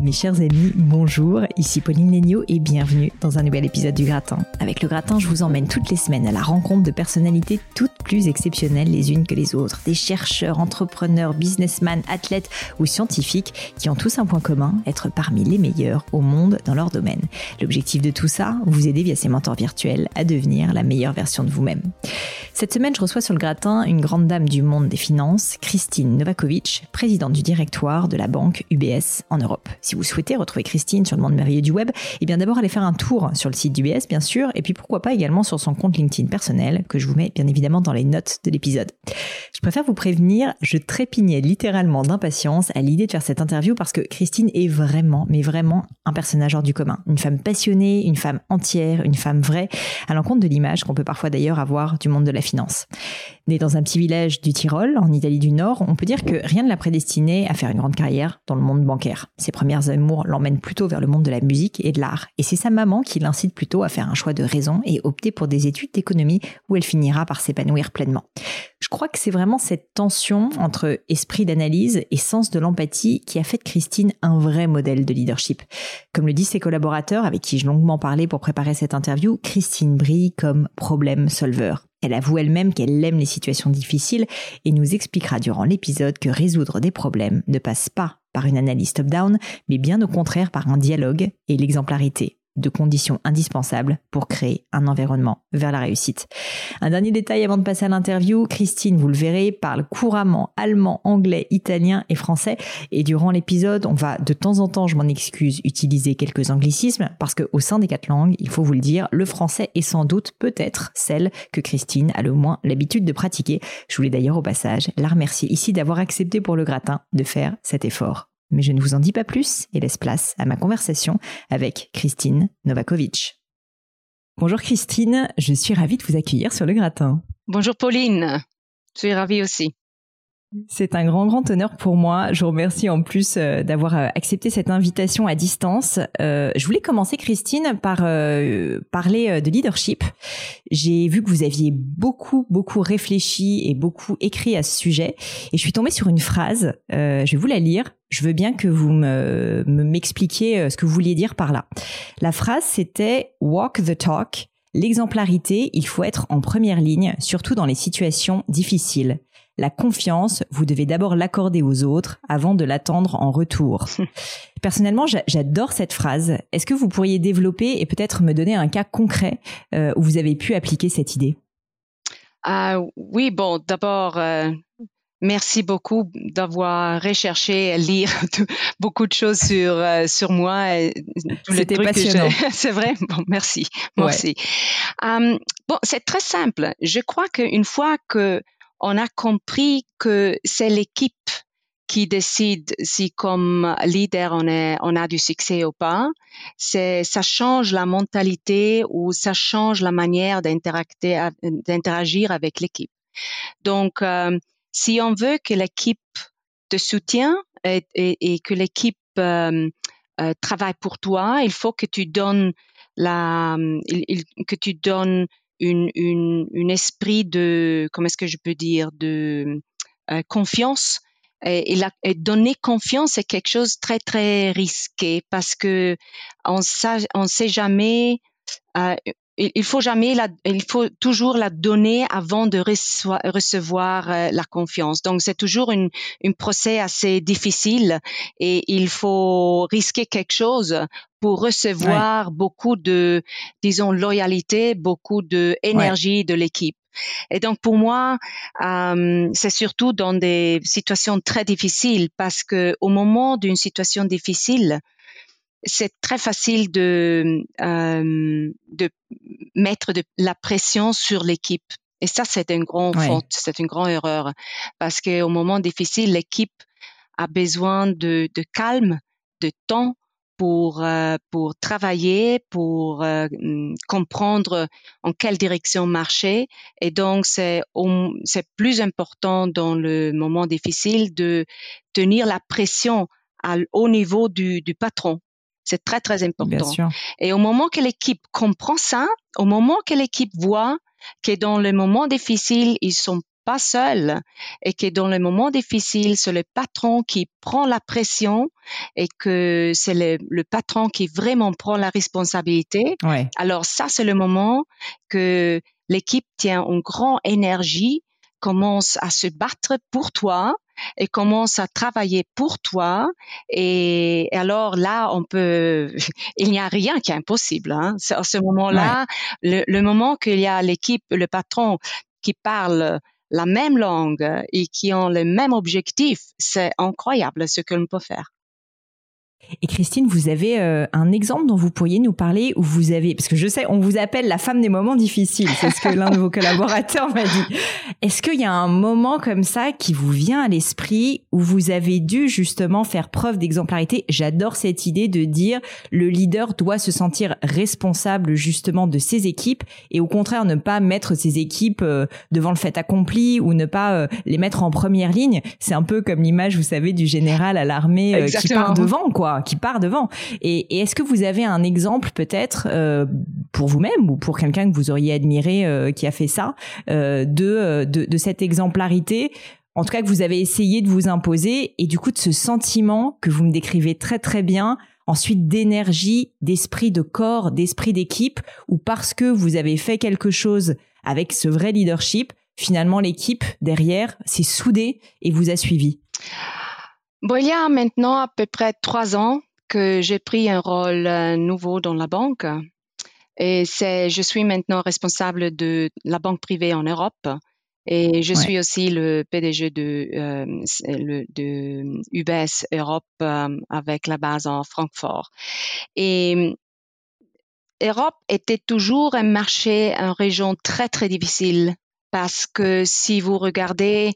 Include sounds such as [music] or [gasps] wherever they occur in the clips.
Mes chers amis, bonjour, ici Pauline Léniaud et bienvenue dans un nouvel épisode du Gratin. Avec le Gratin, je vous emmène toutes les semaines à la rencontre de personnalités toutes plus exceptionnelles les unes que les autres. Des chercheurs, entrepreneurs, businessmen, athlètes ou scientifiques qui ont tous un point commun, être parmi les meilleurs au monde dans leur domaine. L'objectif de tout ça, vous aider via ces mentors virtuels à devenir la meilleure version de vous-même. Cette semaine, je reçois sur le Gratin une grande dame du monde des finances, Christine Novakovic, présidente du directoire de la banque UBS en Europe. Si vous souhaitez retrouver Christine sur le monde merveilleux du web, eh bien d'abord allez faire un tour sur le site d'UBS, bien sûr, et puis pourquoi pas également sur son compte LinkedIn personnel, que je vous mets bien évidemment dans les notes de l'épisode. Je préfère vous prévenir, je trépignais littéralement d'impatience à l'idée de faire cette interview parce que Christine est vraiment, mais vraiment un personnage hors du commun. Une femme passionnée, une femme entière, une femme vraie, à l'encontre de l'image qu'on peut parfois d'ailleurs avoir du monde de la finance. Née dans un petit village du Tyrol, en Italie du Nord, on peut dire que rien ne l'a prédestinée à faire une grande carrière dans le monde bancaire. Ses premières amours l'emmènent plutôt vers le monde de la musique et de l'art. Et c'est sa maman qui l'incite plutôt à faire un choix de raison et opter pour des études d'économie où elle finira par s'épanouir pleinement. Je crois que c'est vraiment cette tension entre esprit d'analyse et sens de l'empathie qui a fait de Christine un vrai modèle de leadership. Comme le disent ses collaborateurs avec qui j'ai longuement parlé pour préparer cette interview, Christine brille comme problème solver. Elle avoue elle-même qu'elle aime les situations difficiles et nous expliquera durant l'épisode que résoudre des problèmes ne passe pas par une analyse top-down, mais bien au contraire par un dialogue et l'exemplarité de conditions indispensables pour créer un environnement vers la réussite. Un dernier détail avant de passer à l'interview, Christine, vous le verrez, parle couramment allemand, anglais, italien et français et durant l'épisode, on va de temps en temps, je m'en excuse, utiliser quelques anglicismes parce que au sein des quatre langues, il faut vous le dire, le français est sans doute peut-être celle que Christine a le moins l'habitude de pratiquer. Je voulais d'ailleurs au passage la remercier ici d'avoir accepté pour le gratin de faire cet effort. Mais je ne vous en dis pas plus et laisse place à ma conversation avec Christine Novakovic. Bonjour Christine, je suis ravie de vous accueillir sur le gratin. Bonjour Pauline, je suis ravie aussi. C'est un grand, grand honneur pour moi. Je vous remercie en plus euh, d'avoir euh, accepté cette invitation à distance. Euh, je voulais commencer, Christine, par parler de leadership. J'ai vu que vous aviez beaucoup, beaucoup réfléchi et beaucoup écrit à ce sujet. Et je suis tombée sur une phrase. je vais vous la lire. Je veux bien que vous me m'expliquiez ce que vous vouliez dire par là. La phrase, c'était Walk the talk. L'exemplarité, il faut être en première ligne, surtout dans les situations difficiles. La confiance, vous devez d'abord l'accorder aux autres avant de l'attendre en retour. [laughs] Personnellement, j'adore cette phrase. Est-ce que vous pourriez développer et peut-être me donner un cas concret euh, où vous avez pu appliquer cette idée? Ah, Oui, bon, d'abord, euh, merci beaucoup d'avoir recherché, lire [laughs] beaucoup de choses sur euh, sur moi. C'était passionnant. [laughs] C'est vrai? Bon, merci, merci. bon, c'est très simple. Je crois qu'une fois que on a compris que c'est l'équipe qui décide si comme leader on, est, on a du succès ou pas. C'est, ça change la mentalité ou ça change la manière d'interagir avec l'équipe. Donc, euh, si on veut que l'équipe te soutienne et, et, que l'équipe euh, euh, travaille pour toi, il faut que tu donnes la, que tu donnes une, une, une esprit de, comment est-ce que je peux dire, de euh, confiance. Et, et, donner confiance est quelque chose de très très risqué parce que on ne on sait jamais. Euh, il faut jamais la, il faut toujours la donner avant de recevoir, euh, la confiance. Donc c'est toujours une, une procès assez difficile et il faut risquer quelque chose pour recevoir beaucoup de, disons, loyalité, beaucoup de énergie de l'équipe. Et donc pour moi, euh, c'est surtout dans des situations très difficiles parce que au moment d'une situation difficile, c'est très facile de, euh, de mettre de la pression sur l'équipe. Et ça, c'est une grande faute, c'est une grande erreur. Parce qu'au moment difficile, l'équipe a besoin de, de calme, de temps pour, euh, pour travailler, pour euh, comprendre en quelle direction marcher. Et donc, c'est, c'est plus important dans le moment difficile de tenir la pression à, au niveau du, du patron c'est très, très important. Et au moment que l'équipe comprend ça, au moment que l'équipe voit que dans les moments difficiles, ils sont pas seuls et que dans les moments difficiles, c'est le patron qui prend la pression et que c'est le, patron qui vraiment prend la responsabilité. Alors ça, c'est le moment que l'équipe tient une grande énergie, commence à se battre pour toi et commence à travailler pour toi. Et, alors là, on peut, [laughs] il n'y a rien qui est impossible. Hein. À ce moment-là, le, moment qu'il y a l'équipe, le patron qui parle la même langue et qui ont le même objectif, c'est incroyable ce que l'on peut faire. Et Christine, vous avez euh, un exemple dont vous pourriez nous parler où vous avez, parce que je sais, on vous appelle la femme des moments difficiles, c'est ce que l'un de vos collaborateurs m'a dit. Est-ce qu'il y a un moment comme ça qui vous vient à l'esprit où vous avez dû justement faire preuve d'exemplarité? J'adore cette idée de dire le leader doit se sentir responsable justement de ses équipes et au contraire ne pas mettre ses équipes euh, devant le fait accompli ou ne pas euh, les mettre en première ligne. C'est un peu comme l'image, vous savez, du général à l'armée qui part devant, quoi qui part devant. Et, est-ce que vous avez un exemple peut-être euh, pour vous-même ou pour quelqu'un que vous auriez admiré euh, qui a fait ça euh, de, de, cette exemplarité en tout cas que vous avez essayé de vous imposer et du coup de ce sentiment que vous me décrivez très très bien ensuite d'énergie, d'esprit de corps, d'esprit d'équipe, ou parce que vous avez fait quelque chose avec ce vrai leadership, finalement l'équipe derrière s'est soudée et vous a suivi? Bon, il y a maintenant à peu près trois ans que j'ai pris un rôle euh, nouveau dans la banque. Et c'est, je suis maintenant responsable de la banque privée en Europe. Et je suis aussi le PDG de, euh, le, de UBS Europe euh, avec la base en Francfort. Et Europe était toujours un marché, une région très, très difficile parce que si vous regardez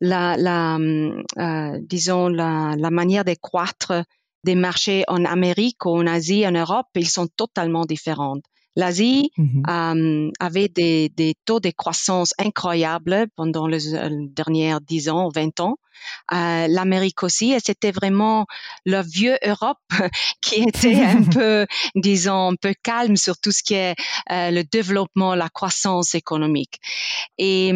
la, la euh, disons, la, la manière de croître des marchés en Amérique ou en Asie, en Europe, ils sont totalement différents. L'Asie mmh euh, avait des, des, taux de croissance incroyables pendant les, euh, dernières 10 ans, 20 ans. Euh, L'Amérique aussi, et c'était vraiment le vieux Europe [laughs] qui était [laughs] un peu, disons, un peu calme sur tout ce qui est euh, le développement, la croissance économique. Et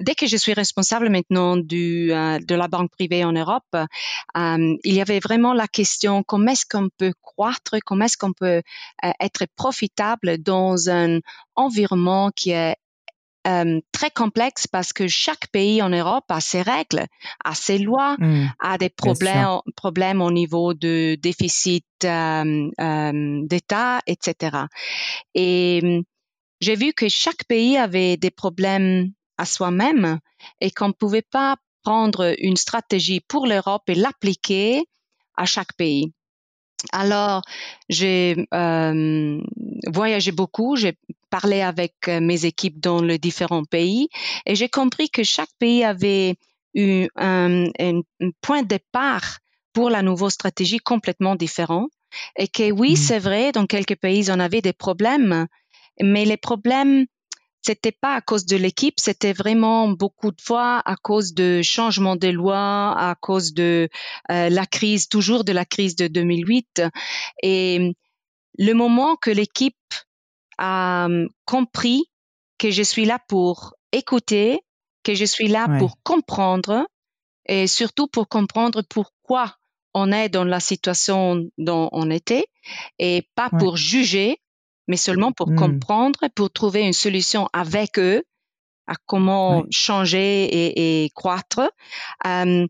dès que je suis responsable maintenant du, euh, de la banque privée en Europe, euh, il y avait vraiment la question comment est-ce qu'on peut croître, comment est-ce qu'on peut euh, être profitable dans un environnement qui est très complexe parce que chaque pays en Europe a ses règles, a ses lois, mmh, a des problèmes, problèmes au niveau de déficit d'État, etc. Et j'ai vu que chaque pays avait des problèmes à soi-même et qu'on ne pouvait pas prendre une stratégie pour l'Europe et l'appliquer à chaque pays. Alors, j'ai euh, voyagé beaucoup, j'ai parlé avec euh, mes équipes dans les différents pays et j'ai compris que chaque pays avait eu un, un, point de départ pour la nouvelle stratégie complètement différent et que oui, mmh. c'est vrai, dans quelques pays, on avait des problèmes, mais les problèmes c'était pas à cause de l'équipe, c'était vraiment beaucoup de fois à cause de changement des lois, à cause de euh, la crise, toujours de la crise de 2008. Et le moment que l'équipe a hum, compris que je suis là pour écouter, que je suis là pour comprendre et surtout pour comprendre pourquoi on est dans la situation dont on était et pas pour juger mais seulement pour hmm. comprendre, pour trouver une solution avec eux à comment changer et, croître. Euh,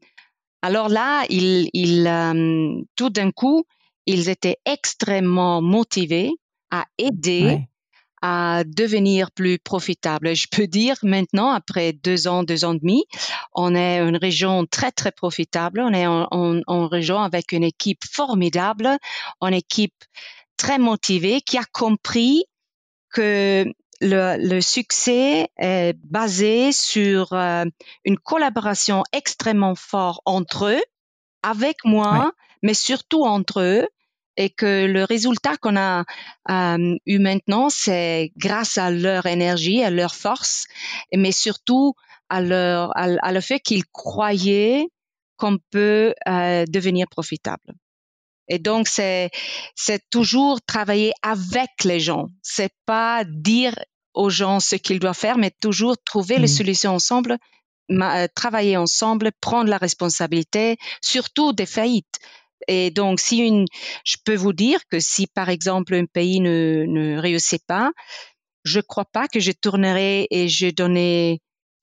alors là, ils, euh, tout d'un coup, ils étaient extrêmement motivés à aider à devenir plus profitable. Je peux dire maintenant, après deux ans, deux ans et demi, on est une région très, très profitable. On est en, région avec une équipe formidable, une équipe très motivée qui a compris que le, succès est basé sur euh, une collaboration extrêmement forte entre eux, avec moi, mais surtout entre eux, et que le résultat qu'on a euh, eu maintenant, c'est grâce à leur énergie, à leur force, mais surtout à leur à, le fait qu'ils croyaient qu'on peut euh, devenir profitable. Et donc c'est c'est toujours travailler avec les gens. C'est pas dire aux gens ce qu'ils doivent faire, mais toujours trouver les mmh. solutions ensemble, euh, travailler ensemble, prendre la responsabilité, surtout des faillites. Et donc, si une, je peux vous dire que si par exemple un pays ne, ne réussit pas, je crois pas que je tournerai et je donnerai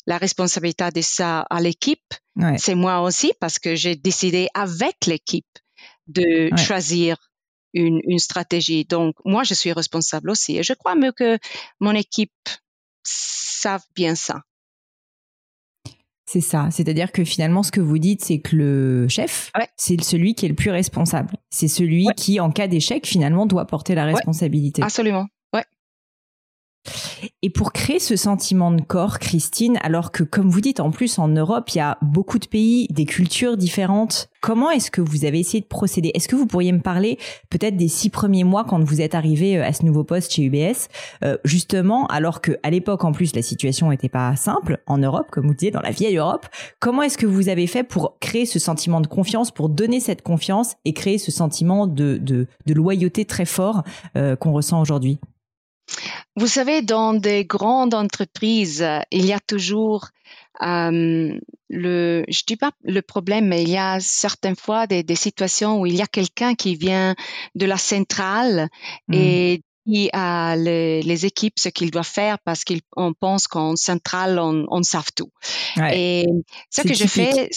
la responsabilité de ça à l'équipe. C'est moi aussi parce que j'ai décidé avec l'équipe de choisir une, une, stratégie. Donc, moi, je suis responsable aussi. Et je crois mieux que mon équipe savent bien ça. C'est ça. C'est-à-dire que finalement, ce que vous dites, c'est que le chef, c'est celui qui est le plus responsable. C'est celui qui, en cas d'échec, finalement, doit porter la responsabilité. Absolument. Et pour créer ce sentiment de corps, Christine, alors que comme vous dites, en plus en Europe, il y a beaucoup de pays, des cultures différentes, comment est-ce que vous avez essayé de procéder? Est-ce que vous pourriez me parler peut-être des six premiers mois quand vous êtes arrivé euh, à ce nouveau poste chez UBS, euh, justement, alors que à l'époque en plus la situation n'était pas simple en Europe, comme vous disiez, dans la vieille Europe, comment est-ce que vous avez fait pour créer ce sentiment de confiance, pour donner cette confiance et créer ce sentiment de, de, loyauté très fort euh, qu'on ressent aujourd'hui? Vous savez, dans des grandes entreprises, il y a toujours euh, le, je dis pas le problème, mais il y a certaines fois des, situations où il y a quelqu'un qui vient de la centrale mmh. et à les, les, équipes ce qu'ils doivent faire parce qu'on pense qu'en centrale, on, on sait tout. et [laughs] ce que je fais,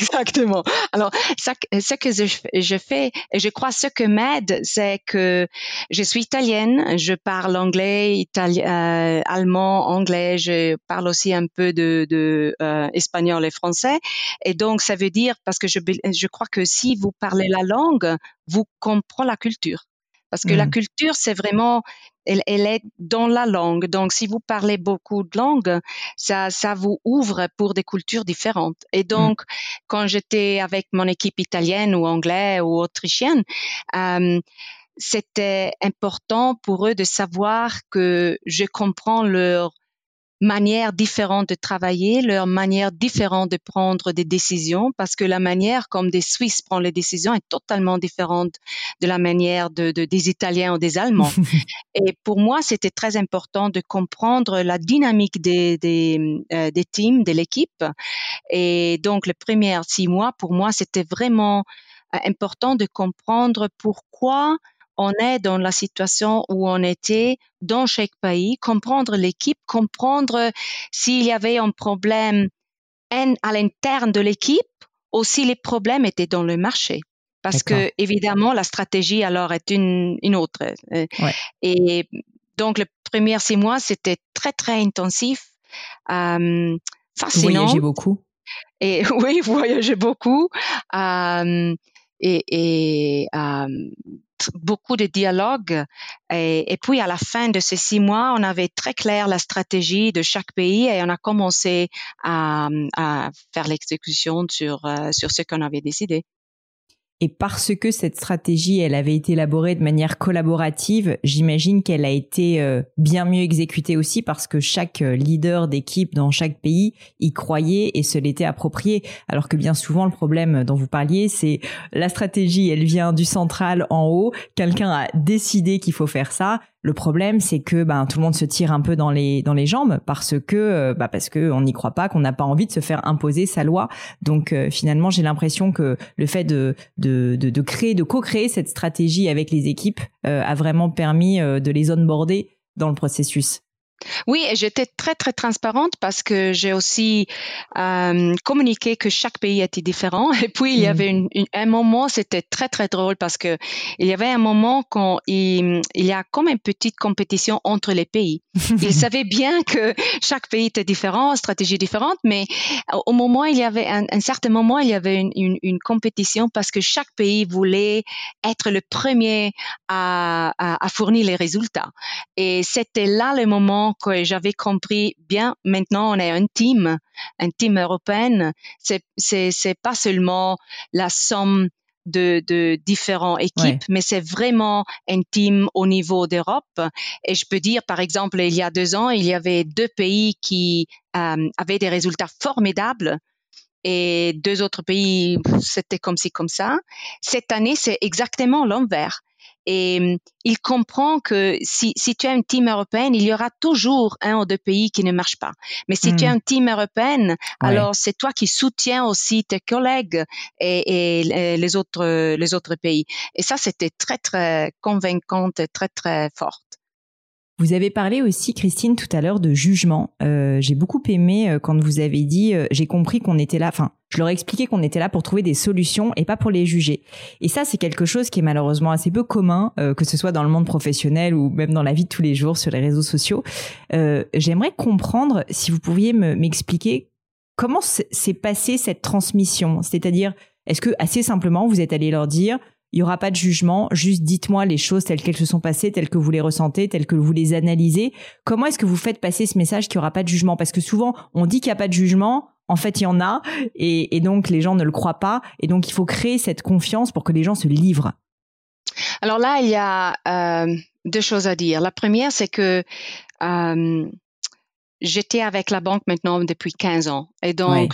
exactement. Alors, ça, ce que je, je, fais, et je crois ce que m'aide, c'est que je suis italienne, je parle anglais, italien, euh, allemand, anglais, je parle aussi un peu de, de euh, espagnol et français. Et donc, ça veut dire, parce que je, je crois que si vous parlez la langue, vous comprenez la culture. Parce que la mmh. culture, c'est vraiment, elle, elle, est dans la langue. Donc, si vous parlez beaucoup de langues, ça, ça vous ouvre pour des cultures différentes. Et mmh. donc, quand j'étais avec mon équipe italienne ou anglaise ou autrichienne, euh, c'était important pour eux de savoir que je comprends leur manière différente de travailler, leur manière différente de prendre des décisions, parce que la manière comme des Suisses prennent les décisions est totalement différente de la manière de, des Italiens ou des Allemands. [laughs] Et pour moi, c'était très important de comprendre la dynamique des, des, euh, des teams, de l'équipe. Et donc, les premiers six mois, pour moi, c'était vraiment euh, important de comprendre pourquoi on est dans la situation où on était dans chaque pays, comprendre l'équipe, comprendre s'il y avait un problème à l'interne de l'équipe ou si les problèmes étaient dans le marché. Parce que, évidemment, la stratégie alors est une, autre. Euh, et donc, les premiers six mois, c'était très, très intensif, euh, fascinant. Vous beaucoup. Et [laughs] oui, voyagez beaucoup. Euh, et, et euh, beaucoup de dialogues. Et, puis, à la fin de ces six mois, on avait très clair la stratégie de chaque pays et on a commencé à, à faire l'exécution sur, euh, sur ce qu'on avait décidé. Et parce que cette stratégie, elle avait été élaborée de manière collaborative, j'imagine qu'elle a été euh, bien mieux exécutée aussi parce que chaque euh, leader d'équipe dans chaque pays y croyait et se l'était approprié. Alors que bien souvent, le problème dont vous parliez, c'est la stratégie, elle vient du central en haut, quelqu'un a décidé qu'il faut faire ça, Le problème, c'est que ben, tout le monde se tire un peu dans les dans les jambes parce que euh, bah, parce que on n'y croit pas, qu'on n'a pas envie de se faire imposer sa loi. Donc euh, finalement, j'ai l'impression que le fait de de, de, créer, de co-créer cette stratégie avec les équipes euh, a vraiment permis de les onboarder dans le processus. Oui, et j'étais très, très transparente parce que j'ai aussi euh, communiqué que chaque pays était différent. [laughs] Et puis, il y mm. avait une, un moment, c'était très, très drôle parce que il y avait un moment quand il, il y a comme une petite compétition entre les pays. [laughs] Ils savaient bien que chaque pays était différent, stratégie différente, mais au moment, il y avait un, un certain moment, il y avait une, une, une, compétition parce que chaque pays voulait être le premier à, à, à fournir les résultats. Et c'était là le moment que j'avais compris bien. Maintenant, on est un team, un team européen. C'est c'est c'est pas seulement la somme de, de différentes équipes, mais c'est vraiment un team au niveau d'Europe. Et je peux dire, par exemple, il y a deux ans, il y avait deux pays qui euh, avaient des résultats formidables et deux autres pays, c'était comme ci, comme ça. Cette année, c'est exactement l'envers. Et hum, il comprend que si, si tu as une team européenne, il y aura toujours un ou deux pays qui ne marchent pas. Mais si tu as hmm. une team européenne, alors c'est toi qui soutiens aussi tes collègues et, et, les autres les autres pays. Et ça, c'était très très convaincante, très très forte. Vous avez parlé aussi, Christine, tout à l'heure de jugement. Euh, j'ai beaucoup aimé euh, quand vous avez dit, euh, j'ai compris qu'on était là, enfin, je leur ai expliqué qu'on était là pour trouver des solutions et pas pour les juger. Et ça, c'est quelque chose qui est malheureusement assez peu commun, que ce soit dans le monde professionnel ou même dans la vie de tous les jours sur les réseaux sociaux. J'aimerais comprendre si vous pouviez m'expliquer comment s'est passée cette transmission. C'est-à-dire, est-ce que assez simplement, vous êtes allé leur dire, il n'y aura pas de jugement, juste dites-moi les choses telles qu'elles se sont passées, telles que vous les ressentez, telles que vous les analysez. Comment est-ce que vous faites passer ce message qu'il n'y aura pas de jugement? Parce que souvent, on dit qu'il n'y a pas de jugement, en fait, il y en a, et, donc les gens ne le croient pas, et donc il faut créer cette confiance pour que les gens se livrent. Alors là, il y a euh, deux choses à dire. La première, c'est que euh, j'étais avec la banque maintenant depuis 15 ans, et donc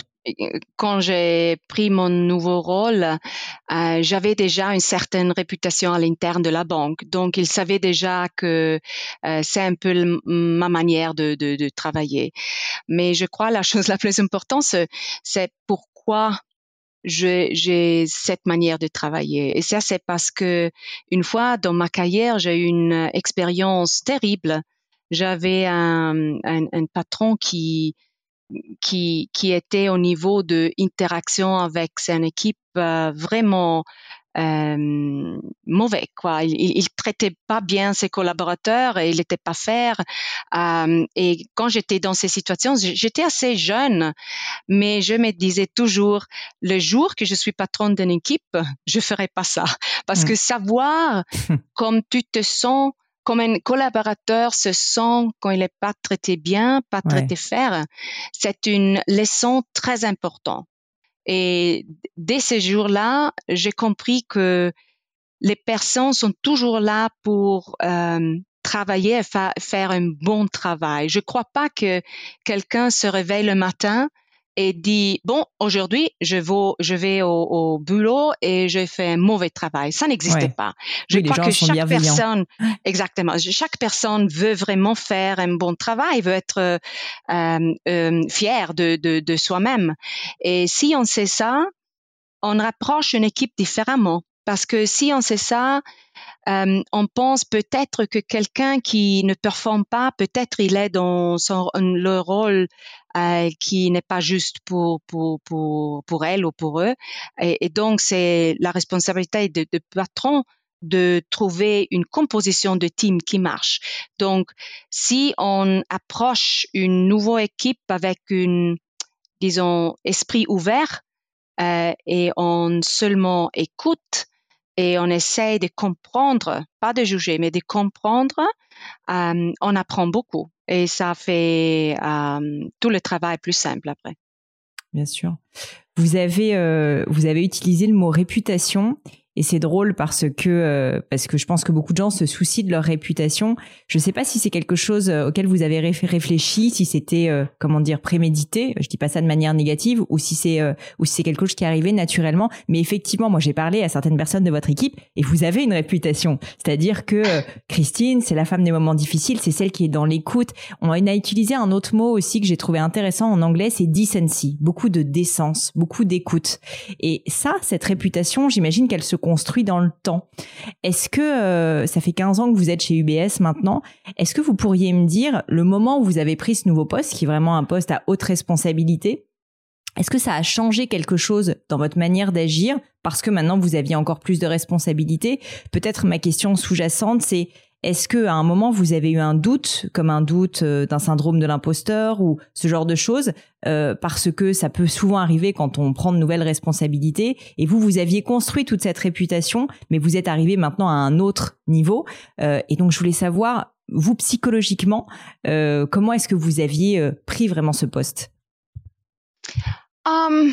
quand j'ai pris mon nouveau rôle, euh, j'avais déjà une certaine réputation à l'interne de la banque. Donc, ils savaient déjà que euh, c'est un peu ma manière de, travailler. Mais je crois la [laughs] chose la plus importante, c'est pourquoi j'ai cette manière de travailler. Et ça, c'est parce que une fois dans ma carrière, j'ai eu une expérience terrible. J'avais un patron qui qui, qui était au niveau de interaction avec son équipe euh, vraiment euh, mauvais quoi. Il, il, traitait pas bien ses collaborateurs et il n'était pas faire euh, et quand j'étais dans ces situations j'étais assez jeune mais je me disais toujours le jour que je suis patronne d'une équipe je ferai pas ça. Parce mmh. que savoir [laughs] comme tu te sens comme un collaborateur se sent quand il n'est pas traité bien, pas traité faire, c'est une leçon très importante. Et dès ce jour-là, j'ai compris que les personnes sont toujours là pour euh, travailler et faire un bon travail. Je ne crois pas que quelqu'un se réveille le matin et dit bon aujourd'hui je vais je vais au, au, boulot et je fais un mauvais travail. Ça n'existe pas. Je crois que chaque personne exactement. Chaque personne veut vraiment faire un bon travail veut être euh, euh, fier de, de, de soi-même. Et si on sait ça on rapproche une équipe différemment parce que si on sait ça euh, on pense peut-être que quelqu'un qui ne performe pas, peut-être il est dans son, le rôle euh, qui n'est pas juste pour, pour, pour, pour elle ou pour eux. Et, donc, c'est la responsabilité de, de patron de trouver une composition de team qui marche. Donc, si on approche une nouvelle équipe avec une, disons, esprit ouvert euh, et on seulement écoute et on essaie de comprendre, pas de juger, mais de comprendre, euh, on apprend beaucoup et ça fait euh, tout le travail plus simple après. Bien sûr. Vous avez, euh, vous avez utilisé le mot réputation Et c'est drôle parce que euh, parce que je pense que beaucoup de gens se soucient de leur réputation. Je ne sais pas si c'est quelque chose euh, auquel vous avez réfléchi, si c'était euh, comment dire prémédité. Je dis pas ça de manière négative, ou si c'est ou si c'est quelque chose qui est arrivé naturellement. Mais effectivement, moi j'ai parlé à certaines personnes de votre équipe et vous avez une réputation. C'est-à-dire que Christine, c'est la femme des moments difficiles, c'est celle qui est dans l'écoute. On a utilisé un autre mot aussi que j'ai trouvé intéressant en anglais, c'est decency. Beaucoup de décence, beaucoup d'écoute. Et ça, cette réputation, j'imagine qu'elle se construit dans le temps. Est-ce que euh, ça fait 15 ans que vous êtes chez UBS maintenant. Est-ce que vous pourriez me dire le moment où vous avez pris ce nouveau poste, qui est vraiment un poste à haute responsabilité, est-ce que ça a changé quelque chose dans votre manière d'agir? Parce que maintenant vous aviez encore plus de responsabilités. Peut-être ma question sous-jacente, c'est est-ce que à un moment vous avez eu un doute, comme un doute euh, d'un syndrome de l'imposteur ou ce genre de choses, euh, parce que ça peut souvent arriver quand on prend de nouvelles responsabilités. Et vous, vous aviez construit toute cette réputation, mais vous êtes arrivé maintenant à un autre niveau. Euh, et donc je voulais savoir, vous psychologiquement, comment est-ce que vous aviez pris vraiment ce poste? Um,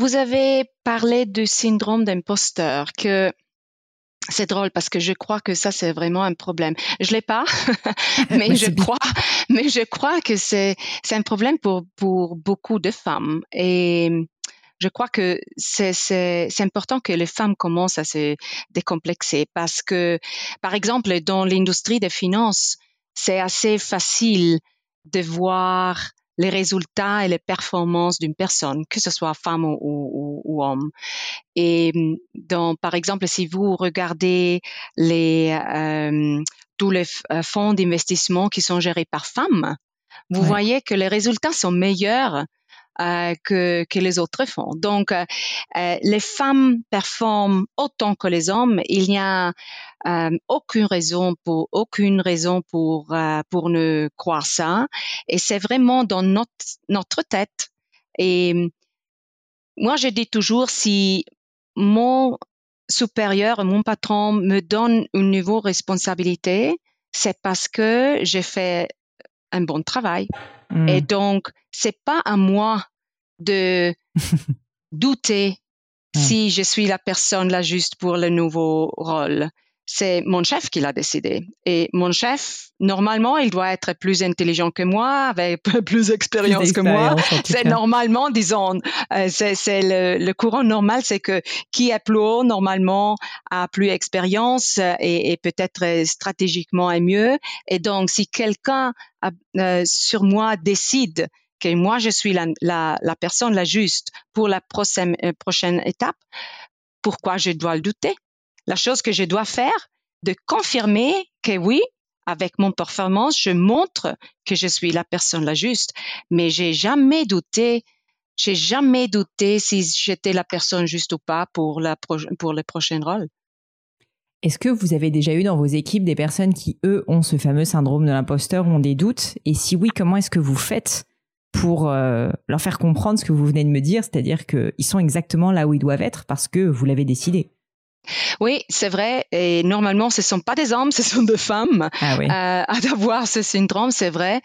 Vous avez parlé du syndrome d'imposteur que c'est drôle parce que je crois que ça c'est vraiment un problème. Je l'ai pas, [laughs] mais je crois, mais je crois que c'est c'est un problème pour pour beaucoup de femmes et je crois que c'est important que les femmes commencent à se décomplexer parce que par exemple dans l'industrie des finances c'est assez facile de voir les résultats et les performances d'une personne, que ce soit femme ou, ou, ou homme. Et donc, par exemple, si vous regardez les euh, tous les euh, fonds d'investissement qui sont gérés par femmes, vous voyez que les résultats sont meilleurs que, que, les autres font. Donc, euh, euh, les femmes performent autant que les hommes. Il n'y a euh, aucune raison pour aucune raison pour euh, pour ne croire ça. Et c'est vraiment dans notre notre tête. Et moi, je dis toujours si mon supérieur, mon patron me donne une nouveau responsabilité, c'est parce que j'ai fait un bon travail. Mm. Et donc, c'est pas à moi de [laughs] douter si je suis la personne la juste pour le nouveau rôle c'est mon chef qui l'a décidé. Et mon chef, normalement, il doit être plus intelligent que moi, avec [laughs] plus d'expérience que moi. C'est normalement, disons, euh, c'est le, le, courant normal, c'est que qui est plus haut, normalement, a plus d'expérience et, et peut-être stratégiquement est mieux. Et donc, si quelqu'un euh, sur moi décide que moi, je suis la, la, personne la juste pour la prochaine, euh, prochaine étape, pourquoi je dois le douter? La chose que je dois faire, de confirmer que oui, avec mon performance, je montre que je suis la personne la juste. Mais j'ai jamais douté, j'ai jamais douté si j'étais la personne juste ou pas pour la pour le prochain rôle. Est-ce que vous avez déjà eu dans vos équipes des personnes qui, eux, ont ce fameux syndrome de l'imposteur, ont des doutes? Et si oui, comment est-ce que vous faites pour euh, leur faire comprendre ce que vous venez de me dire, c'est-à-dire qu'ils sont exactement là où ils doivent être parce que vous l'avez décidé oui, c'est vrai. Et normalement, ce ne sont pas des hommes, [laughs] ce sont des femmes ah oui. euh, à avoir ce syndrome, c'est vrai.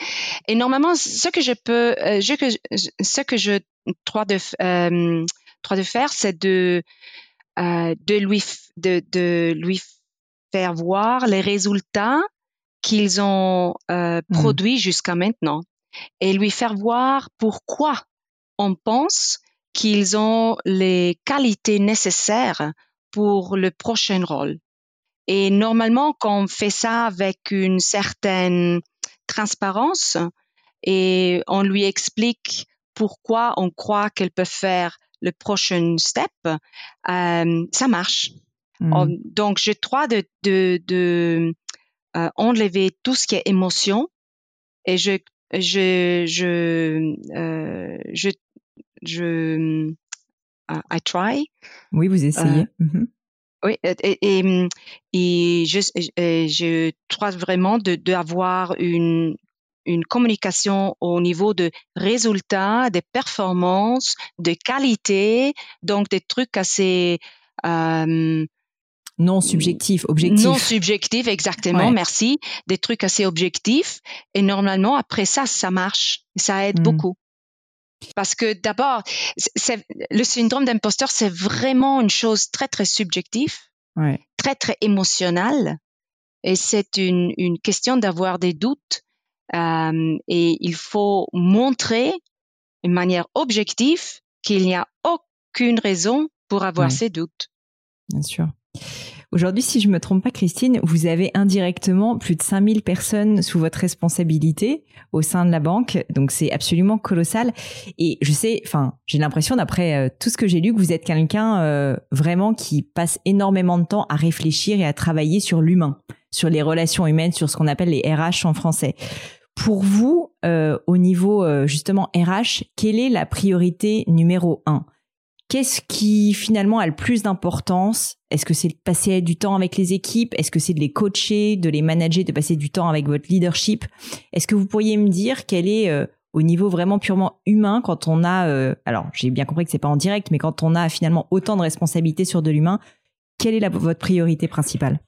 Et normalement, ce que je peux, euh, je, ce que je dois de, euh, de faire, c'est de, de, lui, de, de lui faire voir les résultats qu'ils ont hmm. produits jusqu'à maintenant et lui faire voir pourquoi on pense qu'ils ont les qualités nécessaires pour le prochain rôle. Et normalement, quand on fait ça avec une certaine transparence et on lui explique pourquoi on croit qu'elle peut faire le prochain step, euh, ça marche. Mm. Donc, je crois de, de, de euh, enlever tout ce qui est émotion et je, je, je, euh, je, je I try. Oui, vous essayez. Euh, mm-hmm. Oui, et, et, et je, je crois vraiment d'avoir de, une, une communication au niveau de résultats, des performances, de qualité, donc des trucs assez euh, non subjectifs, objectifs. Non subjectifs, exactement. Ouais. Merci. Des trucs assez objectifs. Et normalement, après ça, ça marche. Ça aide mmh. beaucoup. Parce que d'abord, le syndrome d'imposteur, c'est vraiment une chose très, très subjective, très, très émotionnelle. Et c'est une, une question d'avoir des doutes. Euh, et il faut montrer d'une manière objective qu'il n'y a aucune raison pour avoir ces doutes. Bien sûr. Aujourd'hui, si je me trompe pas, Christine, vous avez indirectement plus de 5000 personnes sous votre responsabilité au sein de la banque. Donc, c'est absolument colossal. Et je sais, enfin, j'ai l'impression, d'après euh, tout ce que j'ai lu, que vous êtes quelqu'un euh, vraiment qui passe énormément de temps à réfléchir et à travailler sur l'humain, sur les relations humaines, sur ce qu'on appelle les RH en français. Pour vous, euh, au niveau justement RH, quelle est la priorité numéro un? Qu'est-ce qui finalement a le plus d'importance? Est-ce que c'est de passer du temps avec les équipes? Est-ce que c'est de les coacher, de les manager, de passer du temps avec votre leadership? Est-ce que vous pourriez me dire quel est euh, au niveau vraiment purement humain quand on a euh, alors j'ai bien compris que c'est pas en direct mais quand on a finalement autant de responsabilités sur de l'humain, quelle est votre priorité principale?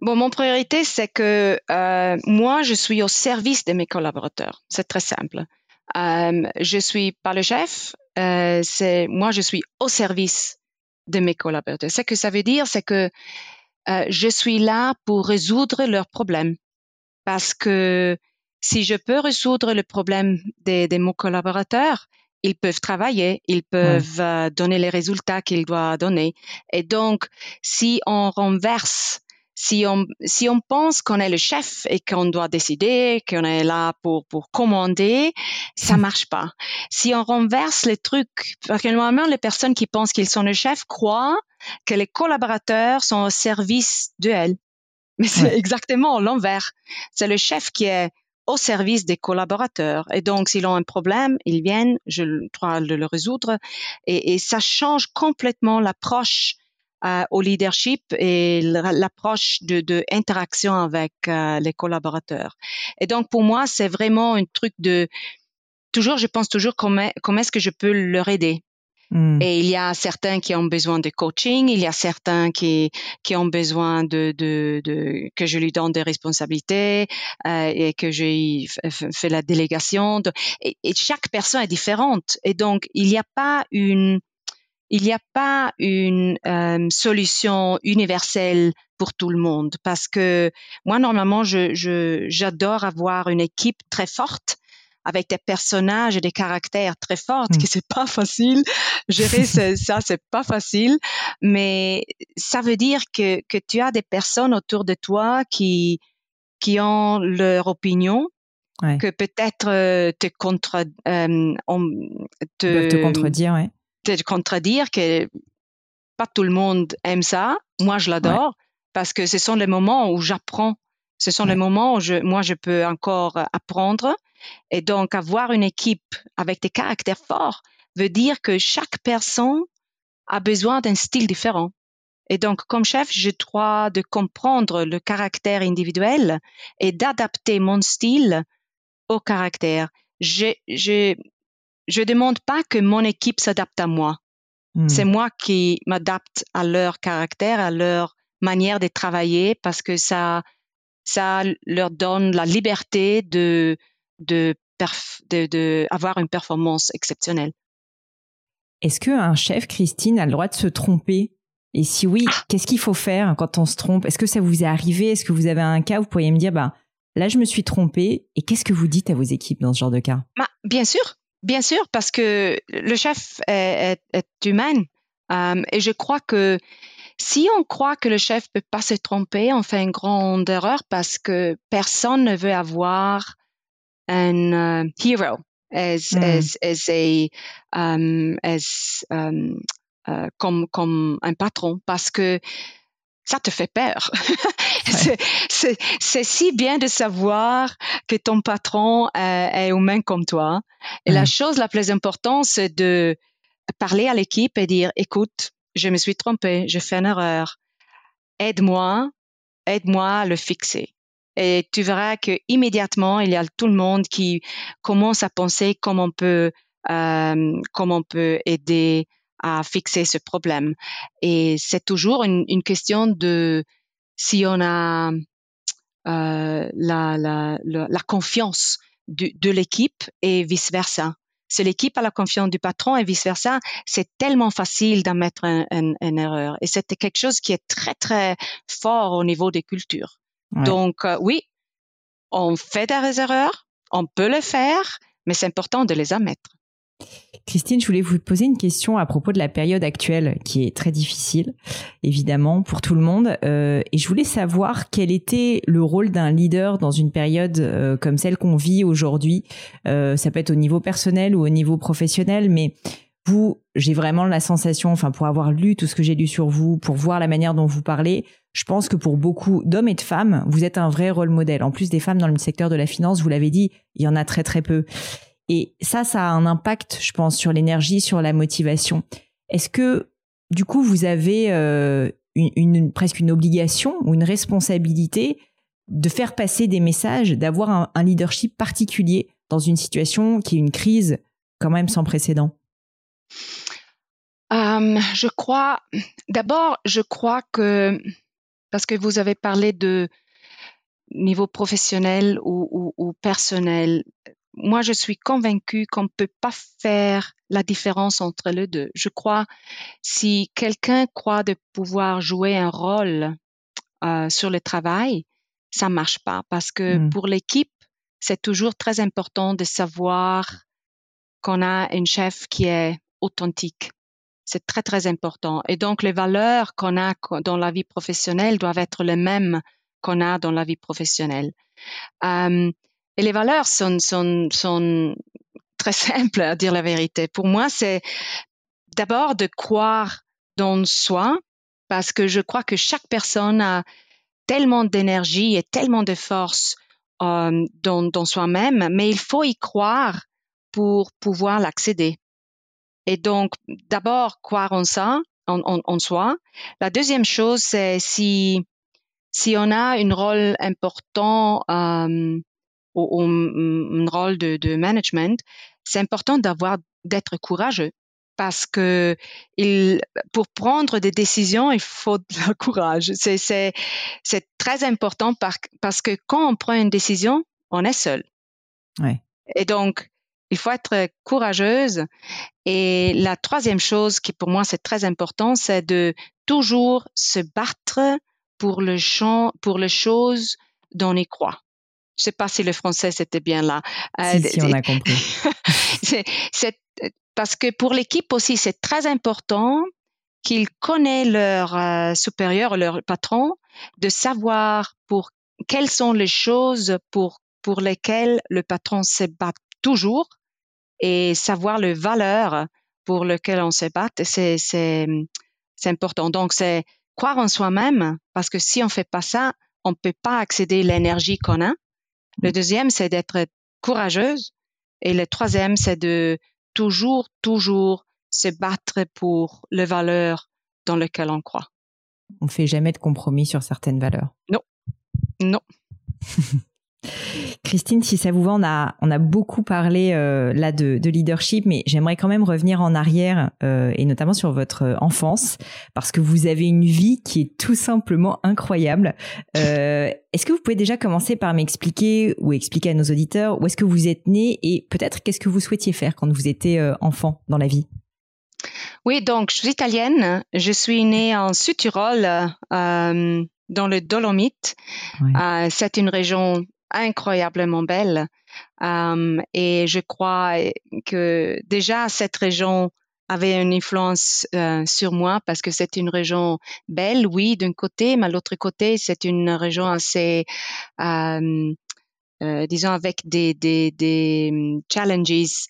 Bon, mon priorité, c'est que euh, moi, je suis au service de mes collaborateurs. C'est très simple. Euh, je suis pas le chef, euh, c'est moi je suis au service de mes collaborateurs. Ce que ça veut dire, c'est que euh, je suis là pour résoudre leurs problèmes. Parce que si je peux résoudre le problème de, de mon collaborateur, ils peuvent travailler, ils peuvent euh, donner les résultats qu'ils doivent donner. Et donc, si on renverse si on, si on pense qu'on est le chef et qu'on doit décider, qu'on est là pour, pour commander, ça hmm. marche pas. Si on renverse les trucs, parce que normalement, les personnes qui pensent qu'ils sont le chef croient que les collaborateurs sont au service d'elles. Mais c'est exactement l'envers. C'est le chef qui est au service des collaborateurs. Et donc, s'ils ont un problème, ils viennent, je dois le résoudre. Et, et ça change complètement l'approche euh, au leadership et l'approche de, de, interaction avec euh, les collaborateurs. Et donc pour moi, c'est vraiment un truc de toujours, je pense toujours comment, comment est-ce que je peux leur aider. Hmm. Et il y a certains qui ont besoin de coaching, il y a certains qui, qui ont besoin de, de, de que je lui donne des responsabilités euh, et que je fais la délégation. Et, chaque personne est différente. Et donc, il n'y a pas une il n'y a pas une euh, solution universelle pour tout le monde parce que moi normalement je j'adore avoir une équipe très forte avec des personnages et des caractères très forts, mmh. que c'est pas facile. Gérer [laughs] ça, c'est pas facile, mais ça veut dire que, que tu as des personnes autour de toi qui, qui ont leur opinion, que peut-être euh, te contre, euh, te, te contredire, ouais te contredire que pas tout le monde aime ça. Moi, je l'adore parce que ce sont les moments où j'apprends. Ce sont les moments où je, moi, je peux encore apprendre. Et donc, avoir une équipe avec des caractères forts veut dire que chaque personne a besoin d'un style différent. Et donc, comme chef, je dois de comprendre le caractère individuel et d'adapter mon style au caractère. Je, je, je demande pas que mon équipe s'adapte à moi. Hmm. C'est moi qui m'adapte à leur caractère, à leur manière de travailler parce que ça, ça leur donne la liberté de, de, de, avoir une performance exceptionnelle. Est-ce qu'un chef, Christine, a le droit de se tromper? Et si oui, ah. qu'est-ce qu'il faut faire quand on se trompe? Est-ce que ça vous est arrivé? Est-ce que vous avez un cas où vous pourriez me dire, bah, là, je me suis trompée Et qu'est-ce que vous dites à vos équipes dans ce genre de cas? Bah, Bien sûr, Bien sûr, parce que le chef est, humain. Euh, et je crois que si on croit que le chef peut pas se tromper, on fait une grande erreur parce que personne ne veut avoir un euh, hero hmm. um, uh, comme, comme un patron parce que ça te fait peur. [laughs] c'est si bien de savoir que ton patron euh, est humain comme toi. Et la chose la plus importante, c'est de parler à l'équipe et dire, écoute, je me suis trompé, j'ai fait une erreur. Aide-moi, aide-moi à le fixer. Et tu verras que immédiatement, il y a tout le monde qui commence à penser comment on peut, euh, comment on peut aider à fixer ce problème. Et c'est toujours une, une, question de si on a euh, la, la, la, confiance de, de l'équipe et vice-versa. Si l'équipe a la confiance du patron et vice versa, c'est tellement facile d'en mettre une erreur. Et c'était quelque chose qui est très très fort au niveau des cultures. Donc euh, oui, on fait des erreurs, on peut le faire, mais c'est important de les admettre. Christine, je voulais vous poser une question à propos de la période actuelle, qui est très difficile, évidemment, pour tout le monde. Euh, et je voulais savoir quel était le rôle d'un leader dans une période euh, comme celle qu'on vit aujourd'hui. Euh, ça peut être au niveau personnel ou au niveau professionnel, mais vous, j'ai vraiment la sensation, enfin, pour avoir lu tout ce que j'ai lu sur vous, pour voir la manière dont vous parlez, je pense que pour beaucoup d'hommes et de femmes, vous êtes un vrai rôle modèle. En plus des femmes dans le secteur de la finance, vous l'avez dit, il y en a très très peu. Et ça, ça a un impact, je pense, sur l'énergie, sur la motivation. Est-ce que, du coup, vous avez euh, une, presque une obligation ou une responsabilité de faire passer des messages, d'avoir un, leadership particulier dans une situation qui est une crise quand même sans précédent? Euh, Je crois, d'abord, je crois que, parce que vous avez parlé de niveau professionnel ou personnel, moi, je suis convaincue qu'on ne peut pas faire la différence entre les deux. Je crois, si quelqu'un croit de pouvoir jouer un rôle euh, sur le travail, ça marche pas parce que mmh. pour l'équipe, c'est toujours très important de savoir qu'on a une chef qui est authentique. C'est très, très important. Et donc, les valeurs qu'on a dans la vie professionnelle doivent être les mêmes qu'on a dans la vie professionnelle. Euh, et les valeurs sont, sont, sont très [laughs] simples, à dire la vérité. Pour moi, c'est d'abord de croire dans soi, parce que je crois que chaque personne a tellement d'énergie et tellement de force euh, dans, dans soi-même, mais il faut y croire pour pouvoir l'accéder. Et donc, d'abord, croire en ça, en, en, en, soi. La deuxième chose, c'est si, si on a un rôle important euh, au, un rôle de, de management, c'est important d'avoir d'être courageux parce que il, pour prendre des décisions, il faut de la courage. C'est, c'est, c'est très important par, parce que quand on prend une décision, on est seul. Ouais. Et donc, il faut être courageuse. Et la troisième chose qui pour moi c'est très important, c'est de toujours se battre pour le champ, pour les choses dont on y croit. Je sais pas si le français c'était bien là. Euh, si, on a compris. [laughs] c'est, parce que pour l'équipe aussi, c'est très important qu'ils connaissent leur euh, supérieur, leur patron, de savoir pour quelles sont les choses pour pour lesquelles le patron se bat toujours et savoir les valeurs pour lesquelles on se bat. C'est c'est c'est important. Donc c'est croire en soi-même parce que si on fait pas ça, on peut pas accéder à l'énergie qu'on a le deuxième, c'est d'être courageuse. Et le troisième, c'est de toujours, toujours se battre pour les valeurs dans lesquelles on croit. On ne fait jamais de compromis sur certaines valeurs. Non, non. [laughs] Christine, si ça vous va, on a, on a beaucoup parlé euh, là de, de, leadership, mais j'aimerais quand même revenir en arrière euh, et notamment sur votre enfance, parce que vous avez une vie qui est tout simplement incroyable. Euh, est-ce que vous pouvez déjà commencer par m'expliquer ou expliquer à nos auditeurs où est-ce que vous êtes né et peut-être qu'est-ce que vous souhaitiez faire quand vous étiez enfant dans la vie? Oui, donc je suis italienne. Je suis née en Sud-Tirol, dans le Dolomite. C'est une région incroyablement belle. Euh, et je crois que déjà cette région avait une influence euh, sur moi parce que c'est une région belle, oui, d'un côté, mais l'autre côté, c'est une région assez, euh, disons, avec des, des, des hum, challenges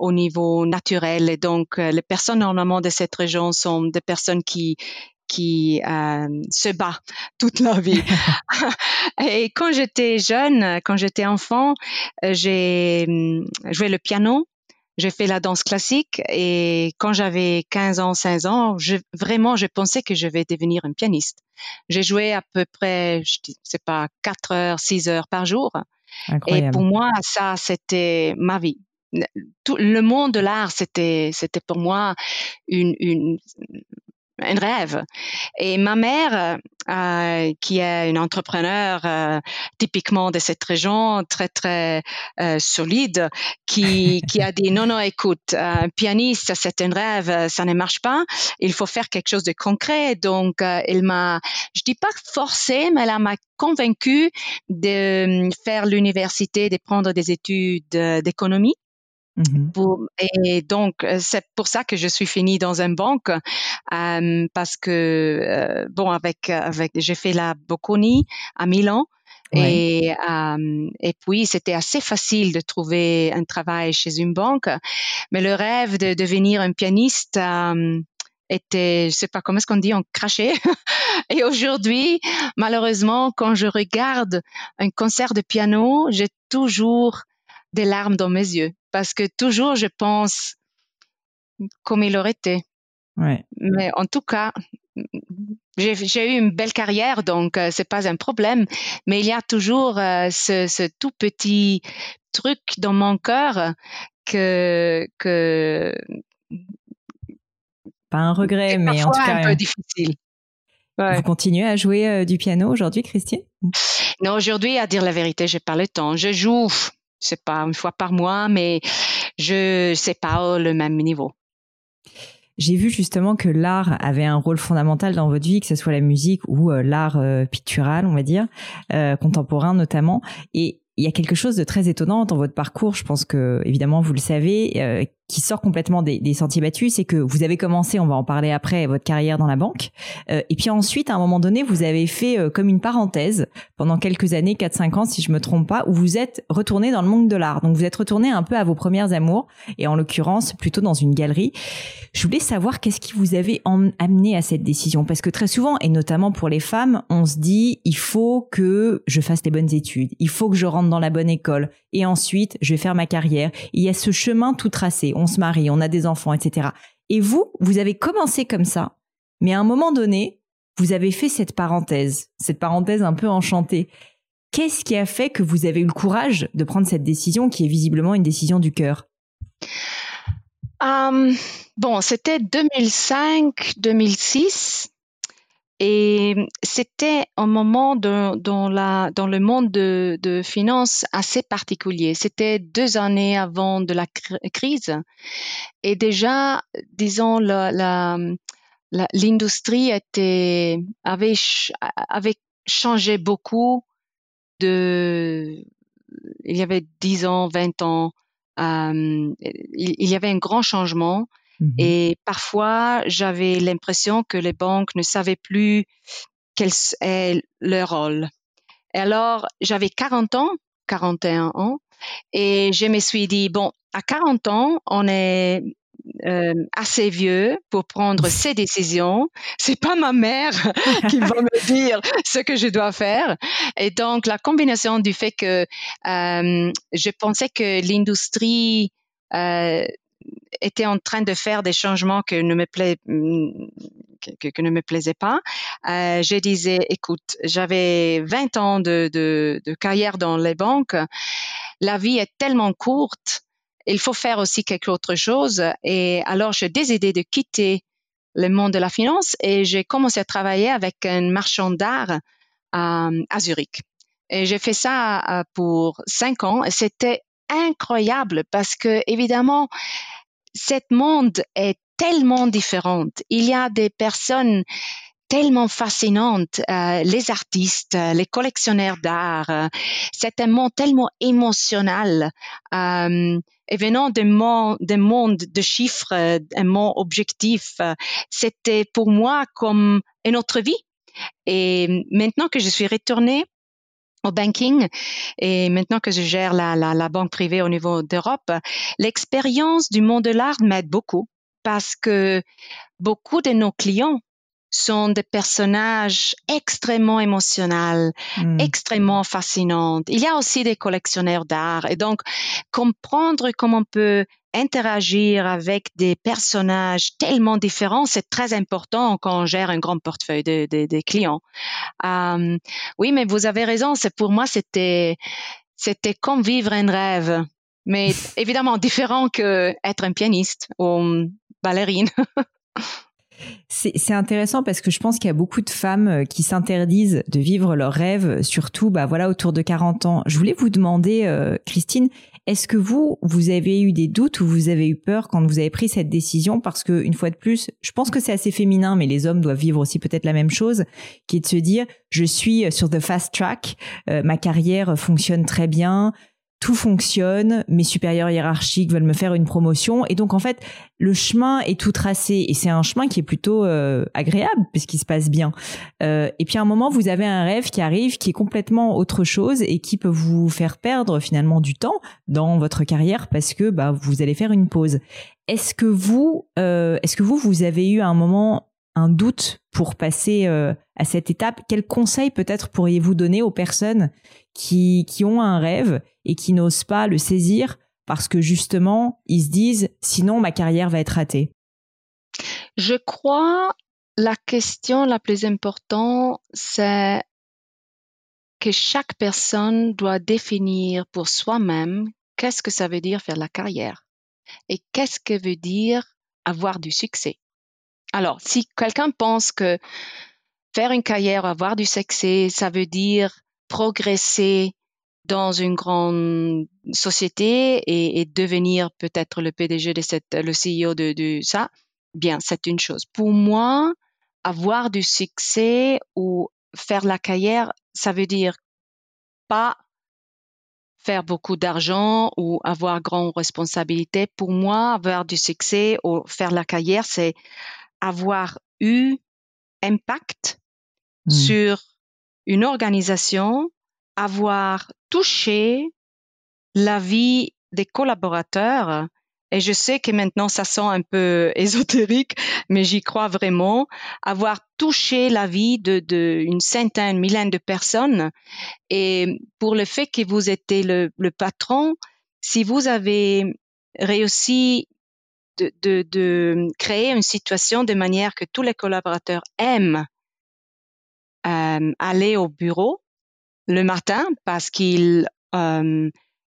au niveau naturel. Et donc, les personnes normalement de cette région sont des personnes qui qui euh, se bat toute la vie. [laughs] et quand j'étais jeune, quand j'étais enfant, euh, j'ai hum, joué le piano. J'ai fait la danse classique et quand j'avais 15 ans, 16 ans, je, vraiment, je pensais que je vais devenir une pianiste. J'ai joué à peu près, je sais pas, 4 heures, 6 heures par jour. Et pour moi, ça, c'était ma vie. Tout, le monde de l'art, c'était, c'était pour moi une, une, un rêve. Et ma mère, euh, qui est une entrepreneur euh, typiquement de cette région, très très euh, solide, qui, [laughs] qui a dit non non écoute, un pianiste c'est un rêve, ça ne marche pas, il faut faire quelque chose de concret. Donc elle m'a, je dis pas forcé, mais elle m'a convaincue de faire l'université, de prendre des études d'économie. Mmh et donc, euh, c'est pour ça que je suis finie dans une banque, euh, parce que, euh, bon, avec, avec j'ai fait la Bocconi à Milan. Et, euh, et puis, c'était assez facile de trouver un travail chez une banque. Mais le rêve de devenir un pianiste était, je sais pas comment est-ce qu'on dit, on crachait. [laughs] et aujourd'hui, malheureusement, quand je regarde un concert de piano, j'ai toujours des larmes dans mes yeux parce que toujours je pense comme il aurait été. Ouais. Mais en tout cas, j'ai eu une belle carrière, donc euh, c'est pas un problème. Mais il y a toujours euh, ce, ce, tout petit truc dans mon cœur que que pas un regret, mais en tout cas un peu difficile. Ouais. Vous continuez à jouer euh, du piano aujourd'hui, Christine? Non, aujourd'hui, à dire la vérité, j'ai pas le temps. Je joue c'est pas une fois par mois, mais je sais pas le même niveau. J'ai vu justement que l'art avait un rôle fondamental dans votre vie, que ce soit la musique ou euh, l'art euh, pictural, on va dire, euh, contemporain notamment. Et il y a quelque chose de très étonnant dans votre parcours. Je pense que évidemment vous le savez, qui sort complètement des, sentiers battus, c'est que vous avez commencé, on va en parler après, votre carrière dans la banque. Euh, et puis ensuite, à un moment donné, vous avez fait euh, comme une parenthèse pendant quelques années, 4-5 ans si je me trompe pas, où vous êtes retourné dans le monde de l'art. Donc vous êtes retourné un peu à vos premières amours, et en l'occurrence plutôt dans une galerie. Je voulais savoir qu'est-ce qui vous avait amené à cette décision, parce que très souvent, et notamment pour les femmes, on se dit, il faut que je fasse les bonnes études, il faut que je rentre dans la bonne école, et ensuite je vais faire ma carrière. il y a ce chemin tout tracé on se marie, on a des enfants, etc. Et vous, vous avez commencé comme ça, mais à un moment donné, vous avez fait cette parenthèse, cette parenthèse un peu enchantée. Qu'est-ce qui a fait que vous avez eu le courage de prendre cette décision qui est visiblement une décision du cœur? Um, Bon, c'était 2005-2006 et c'était un moment dans, dans le monde de, de finances assez particulier. C'était deux années avant de la crise. Et déjà, disons, l'industrie avait, avait changé beaucoup de, il y avait 10 ans, 20 ans. Euh, il, y avait un grand changement Mmh Et parfois, j'avais l'impression que les banques ne savaient plus quel est leur rôle. Et alors, j'avais 40 ans, 41 ans, et je me suis dit, bon, à 40 ans, on est euh, assez vieux pour prendre [laughs] ces décisions. C'est pas ma mère [laughs] qui va me dire ce que je dois faire. Et donc, la combinaison du fait que euh, je pensais que l'industrie euh, était en train de faire des changements que ne me ne me plaisait pas. Euh, je disais, écoute, j'avais 20 ans de, carrière dans les banques. La vie est tellement courte. Il faut faire aussi quelque autre chose. Et alors, j'ai décidé de quitter le monde de la finance et j'ai commencé à travailler avec un marchand d'art à Zurich. Et j'ai fait ça euh, pour cinq ans. C'était incroyable parce que évidemment, cet monde est tellement différent. Il y a des personnes tellement fascinantes, euh, les artistes, les collectionneurs d'art. Euh, c'est un monde tellement émotionnel. Euh, et venant d'un monde, monde de chiffres, un monde objectif, c'était pour moi comme une autre vie. Et maintenant que je suis retournée au banking. Et maintenant que je gère la, la, la banque privée au niveau d'Europe, l'expérience du monde de l'art m'aide beaucoup parce que beaucoup de nos clients sont des personnages extrêmement émotionnels, hmm. extrêmement fascinants. Il y a aussi des collectionneurs d'art et donc comprendre comment on peut interagir avec des personnages tellement différents, c'est très important quand on gère un grand portefeuille de, de, de clients. Euh, oui, mais vous avez raison. C'est pour moi, c'était c'était comme vivre un rêve, mais [laughs] évidemment différent que être un pianiste ou une ballerine. [laughs] C'est intéressant parce que je pense qu'il y a beaucoup de femmes euh, qui s'interdisent de vivre leurs rêves, surtout bah voilà autour de 40 ans. Je voulais vous demander, euh, Christine, est-ce que vous, vous avez eu des doutes ou vous avez eu peur quand vous avez pris cette décision? Parce que une fois de plus, je pense que c'est assez féminin, mais les hommes doivent vivre aussi peut-être la même chose, qui est de se dire je suis sur the fast track, euh, ma carrière fonctionne très bien, tout fonctionne, mes supérieurs hiérarchiques veulent me faire une promotion et donc en fait le chemin est tout tracé et c'est un chemin qui est plutôt euh, agréable puisqu'il se passe bien. Euh, et puis à un moment vous avez un rêve qui arrive qui est complètement autre chose et qui peut vous faire perdre finalement du temps dans votre carrière parce que bah vous allez faire une pause. Est-ce que vous euh, est-ce que vous vous avez eu à un moment un doute pour passer euh, à cette étape, quel conseil peut-être pourriez-vous donner aux personnes qui, qui ont un rêve et qui n'osent pas le saisir parce que justement, ils se disent, sinon ma carrière va être ratée Je crois la question la plus importante, c'est que chaque personne doit définir pour soi-même qu'est-ce que ça veut dire faire la carrière et qu'est-ce que veut dire avoir du succès. Alors, si quelqu'un pense que faire une carrière, avoir du succès, ça veut dire progresser dans une grande société et, devenir peut-être le PDG de cette, le CEO de, de ça, bien, c'est une chose. Pour moi, avoir du succès ou faire la carrière, ça veut dire pas faire beaucoup d'argent ou avoir grande responsabilité. Pour moi, avoir du succès ou faire la carrière, c'est avoir eu impact hmm. sur une organisation, avoir touché la vie des collaborateurs. Et je sais que maintenant ça sent un peu [laughs] ésotérique, mais j'y crois vraiment. Avoir touché la vie de, de centaine, millième de personnes. Et pour le fait que vous étiez le, le patron, si vous avez réussi de, de, créer une situation de manière que tous les collaborateurs aiment euh, aller au bureau le matin parce qu'ils euh,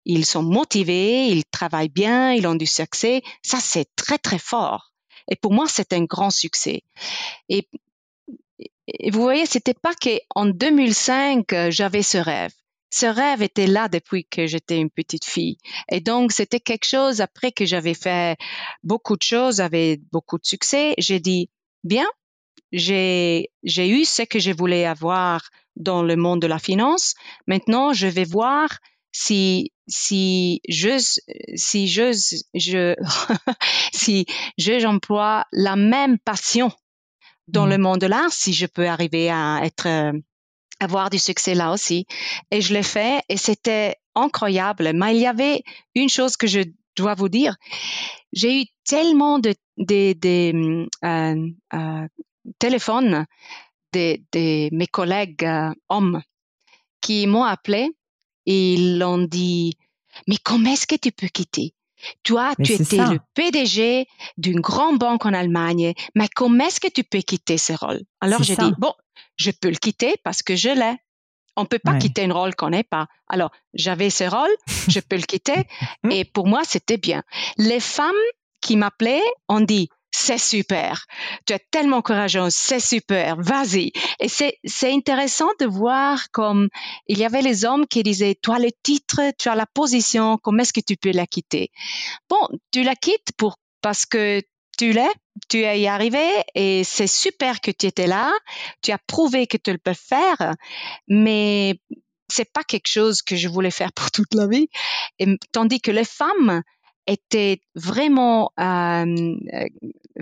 ils sont motivés, ils travaillent bien, ils ont du succès. Ça, c'est très, très fort. Et pour moi, c'est un grand succès. Et, et vous voyez, c'était pas qu'en 2005, euh, j'avais ce rêve ce rêve était là depuis que j'étais une petite fille. Et donc, c'était quelque chose, après que j'avais fait beaucoup de choses, avait beaucoup de succès, j'ai dit, bien, j'ai, j'ai eu ce que je voulais avoir dans le monde de la finance. Maintenant, je vais voir si, si je, [laughs] si je, je, si je, j'emploie la même passion dans le monde de l'art, si je peux arriver à être euh, avoir du succès là aussi. Et je l'ai fait et c'était incroyable. Mais il y avait une chose que je dois vous dire. J'ai eu tellement de, de, euh, euh, téléphones de, de, mes collègues euh, hommes qui m'ont appelé et ils ont dit, mais comment est-ce que tu peux quitter? Toi, tu étais le PDG d'une grande banque en Allemagne, mais comment est-ce que tu peux quitter ce rôle? Alors j'ai dit, bon, je peux le quitter parce que je l'ai. On peut pas quitter un rôle qu'on n'est pas. Alors, j'avais ce rôle, je peux le quitter. [laughs] et pour moi, c'était bien. Les femmes qui m'appelaient ont dit, c'est super. Tu es tellement courageuse, c'est super, vas-y. Et c'est, intéressant de voir comme il y avait les hommes qui disaient, toi le titre, tu as la position, comment est-ce que tu peux la quitter? Bon, tu la quittes pour, parce que tu l'es, tu es y arrivé et c'est super que tu étais là, tu as prouvé que tu le peux faire, mais c'est pas quelque chose que je voulais faire [laughs] pour toute la vie. Et, tandis que les femmes étaient vraiment euh,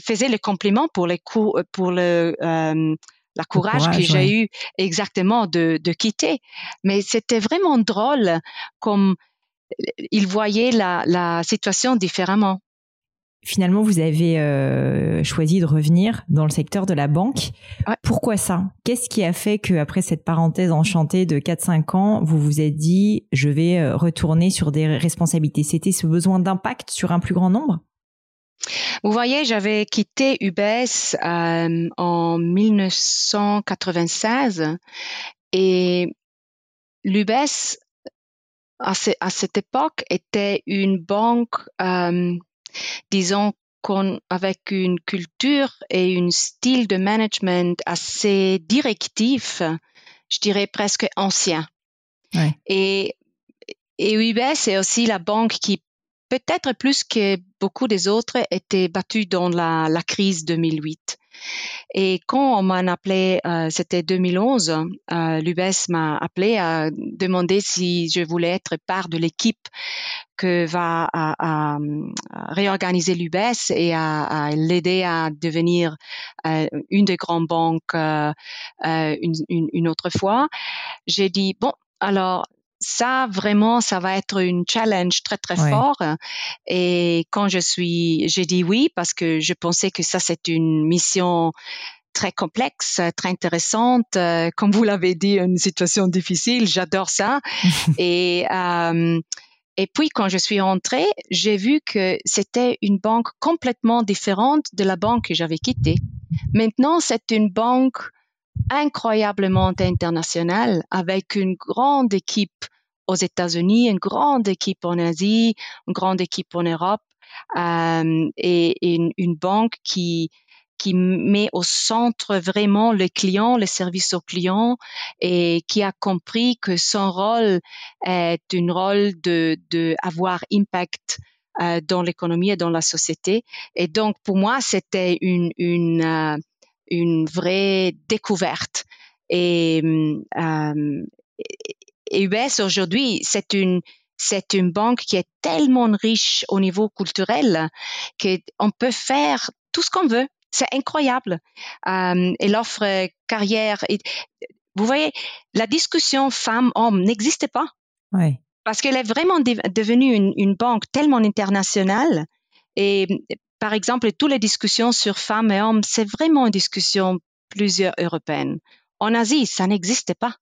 faisaient les compliments pour les coups, pour le euh, la courage, que j'ai eu exactement de, de quitter. Mais c'était vraiment drôle comme ils voyaient la, la situation différemment. Finalement, vous avez euh, choisi de revenir dans le secteur de la banque. Pourquoi ça? Qu'est-ce qui a fait qu'après cette parenthèse enchantée de 4-5 ans, vous vous êtes dit, je vais euh, retourner sur des responsabilités? C'était ce besoin d'impact sur un plus grand nombre? Vous voyez, j'avais quitté UBS euh, en 1996 et l'UBS à, cette époque était une banque disons, avec une culture et un style de management assez directif, je dirais presque ancien. Et, et UBS c'est aussi la banque qui peut-être plus que beaucoup des autres étaient battue dans la, crise 2008. Et quand on m'a appelé, euh, c'était 2011, euh, l'UBS m'a appelé à demander si je voulais être part de l'équipe que va réorganiser l'UBS et à, l'aider à devenir euh, une des grandes banques euh, une, autre fois. J'ai dit, bon, alors ça vraiment ça va être une challenge très très fort et quand je suis j'ai dit oui parce que je pensais que ça c'est une mission très complexe, très intéressante. Euh, comme vous l'avez dit, une situation difficile. J'adore ça. [laughs] et euh, et puis quand je suis entrée, j'ai vu que c'était une banque complètement différente de la banque que j'avais quittée. Maintenant, c'est une banque incroyablement internationale avec une grande équipe aux États-Unis, une grande équipe en Asie, une grande équipe en Europe euh, et, une, banque qui qui met au centre vraiment le client, le service au client et qui a compris que son rôle est un rôle de, de avoir impact euh, dans l'économie et dans la société. Et donc, pour moi, c'était une, une, euh, une vraie découverte. Et, euh, UBS aujourd'hui, c'est une c'est une banque qui est tellement riche au niveau culturel qu'on peut faire tout ce qu'on veut. C'est incroyable. Euh, et l'offre carrière. vous voyez, la discussion femme-homme n'existait pas. Oui. Parce qu'elle est vraiment devenue une, une, banque tellement internationale. Et par exemple, toutes les discussions sur femmes et hommes, c'est vraiment une discussion plusieurs européenne. En Asie, ça n'existait pas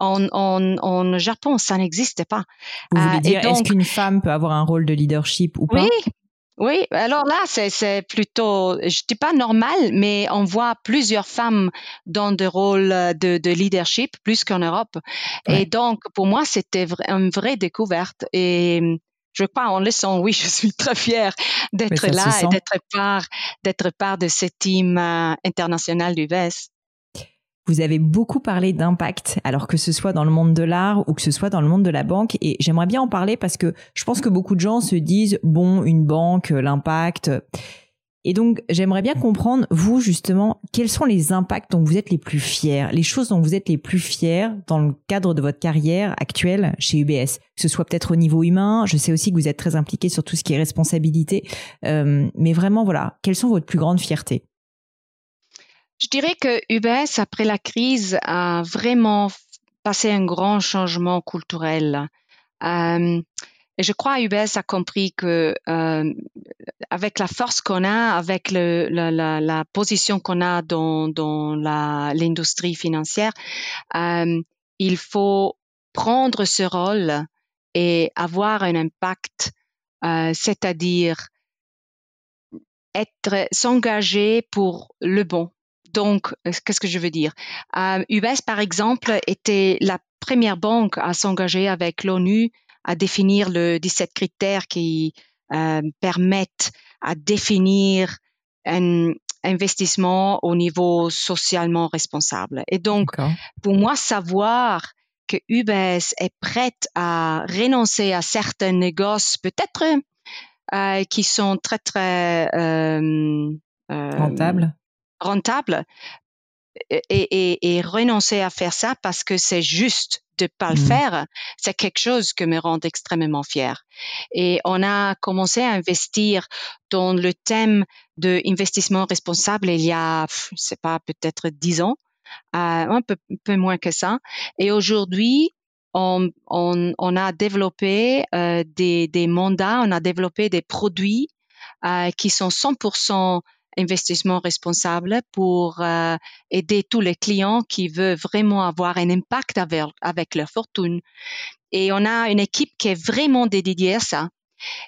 en, en, en Japon, ça n'existait pas. Vous voulez euh, dire, est-ce qu'une femme peut avoir un rôle de leadership ou pas? Oui, oui, alors là, c'est plutôt, je dis pas normal, mais on voit plusieurs femmes dans des rôles de, de leadership plus qu'en Europe. Et donc, pour moi, c'était une vraie découverte. Et je crois, en le sent, oui, [laughs] je suis très fière d'être là et d'être part, d'être part de ce team euh, international du VES. Vous avez beaucoup parlé d'impact, alors que ce soit dans le monde de l'art ou que ce soit dans le monde de la banque. Et j'aimerais bien en parler parce que je pense que beaucoup de gens se disent, bon, une banque, l'impact. Et donc, j'aimerais bien comprendre, vous, justement, quels sont les impacts dont vous êtes les plus fiers, les choses dont vous êtes les plus fiers dans le cadre de votre carrière actuelle chez UBS, que ce soit peut-être au niveau humain. Je sais aussi que vous êtes très impliqué sur tout ce qui est responsabilité. Euh, mais vraiment, voilà, quelles sont votre plus grandes fiertés? Je dirais que UBS, après la crise, a vraiment passé un grand changement culturel. Euh, et je crois que UBS a compris que euh, avec la force qu'on a, avec la, position qu'on a dans, l'industrie financière, euh, il faut prendre ce rôle et avoir un impact, c'est-à-dire s'engager pour le bon, donc, euh, qu'est-ce que je veux dire? Euh, UBS, par exemple, était la première banque à s'engager avec l'ONU à définir le 17 critères qui euh, permettent à définir un investissement au niveau socialement responsable. Et donc, pour moi, savoir que UBS est prête à renoncer à certains négoces, peut-être euh, qui sont très très euh, euh rentables rentable et, et, et, renoncer à faire ça parce que c'est juste de pas le mmh. faire, c'est quelque chose qui me rend extrêmement fière. Et on a commencé à investir dans le thème de investissement responsable il y a, je sais pas, peut-être dix ans, euh, un peu, peu, moins que ça. Et aujourd'hui, on, on, on, a développé euh, des, des mandats, on a développé des produits euh, qui sont 100% investissement responsable pour euh, aider tous les clients qui veulent vraiment avoir un impact avec, avec leur fortune. Et on a une équipe qui est vraiment dédiée à ça.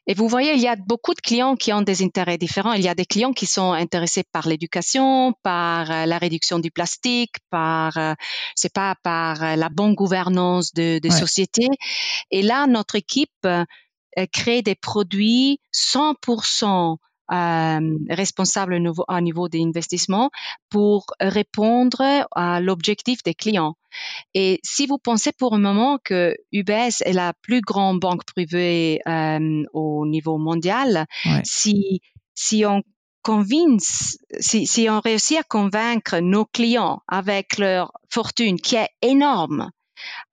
Et vous voyez, il y a beaucoup de clients qui ont des intérêts différents. Il y a des clients qui sont intéressés par l'éducation, par euh, la réduction du plastique, par, euh, c'est pas, par la bonne gouvernance de, de société. Et là, notre équipe crée des produits 100% euh, responsables au niveau des investissements pour répondre à l'objectif des clients. Et si vous pensez pour un moment que UBS est la plus grande banque privée euh, au niveau mondial, si si on convince, si, si on réussit à convaincre nos clients avec leur fortune qui est énorme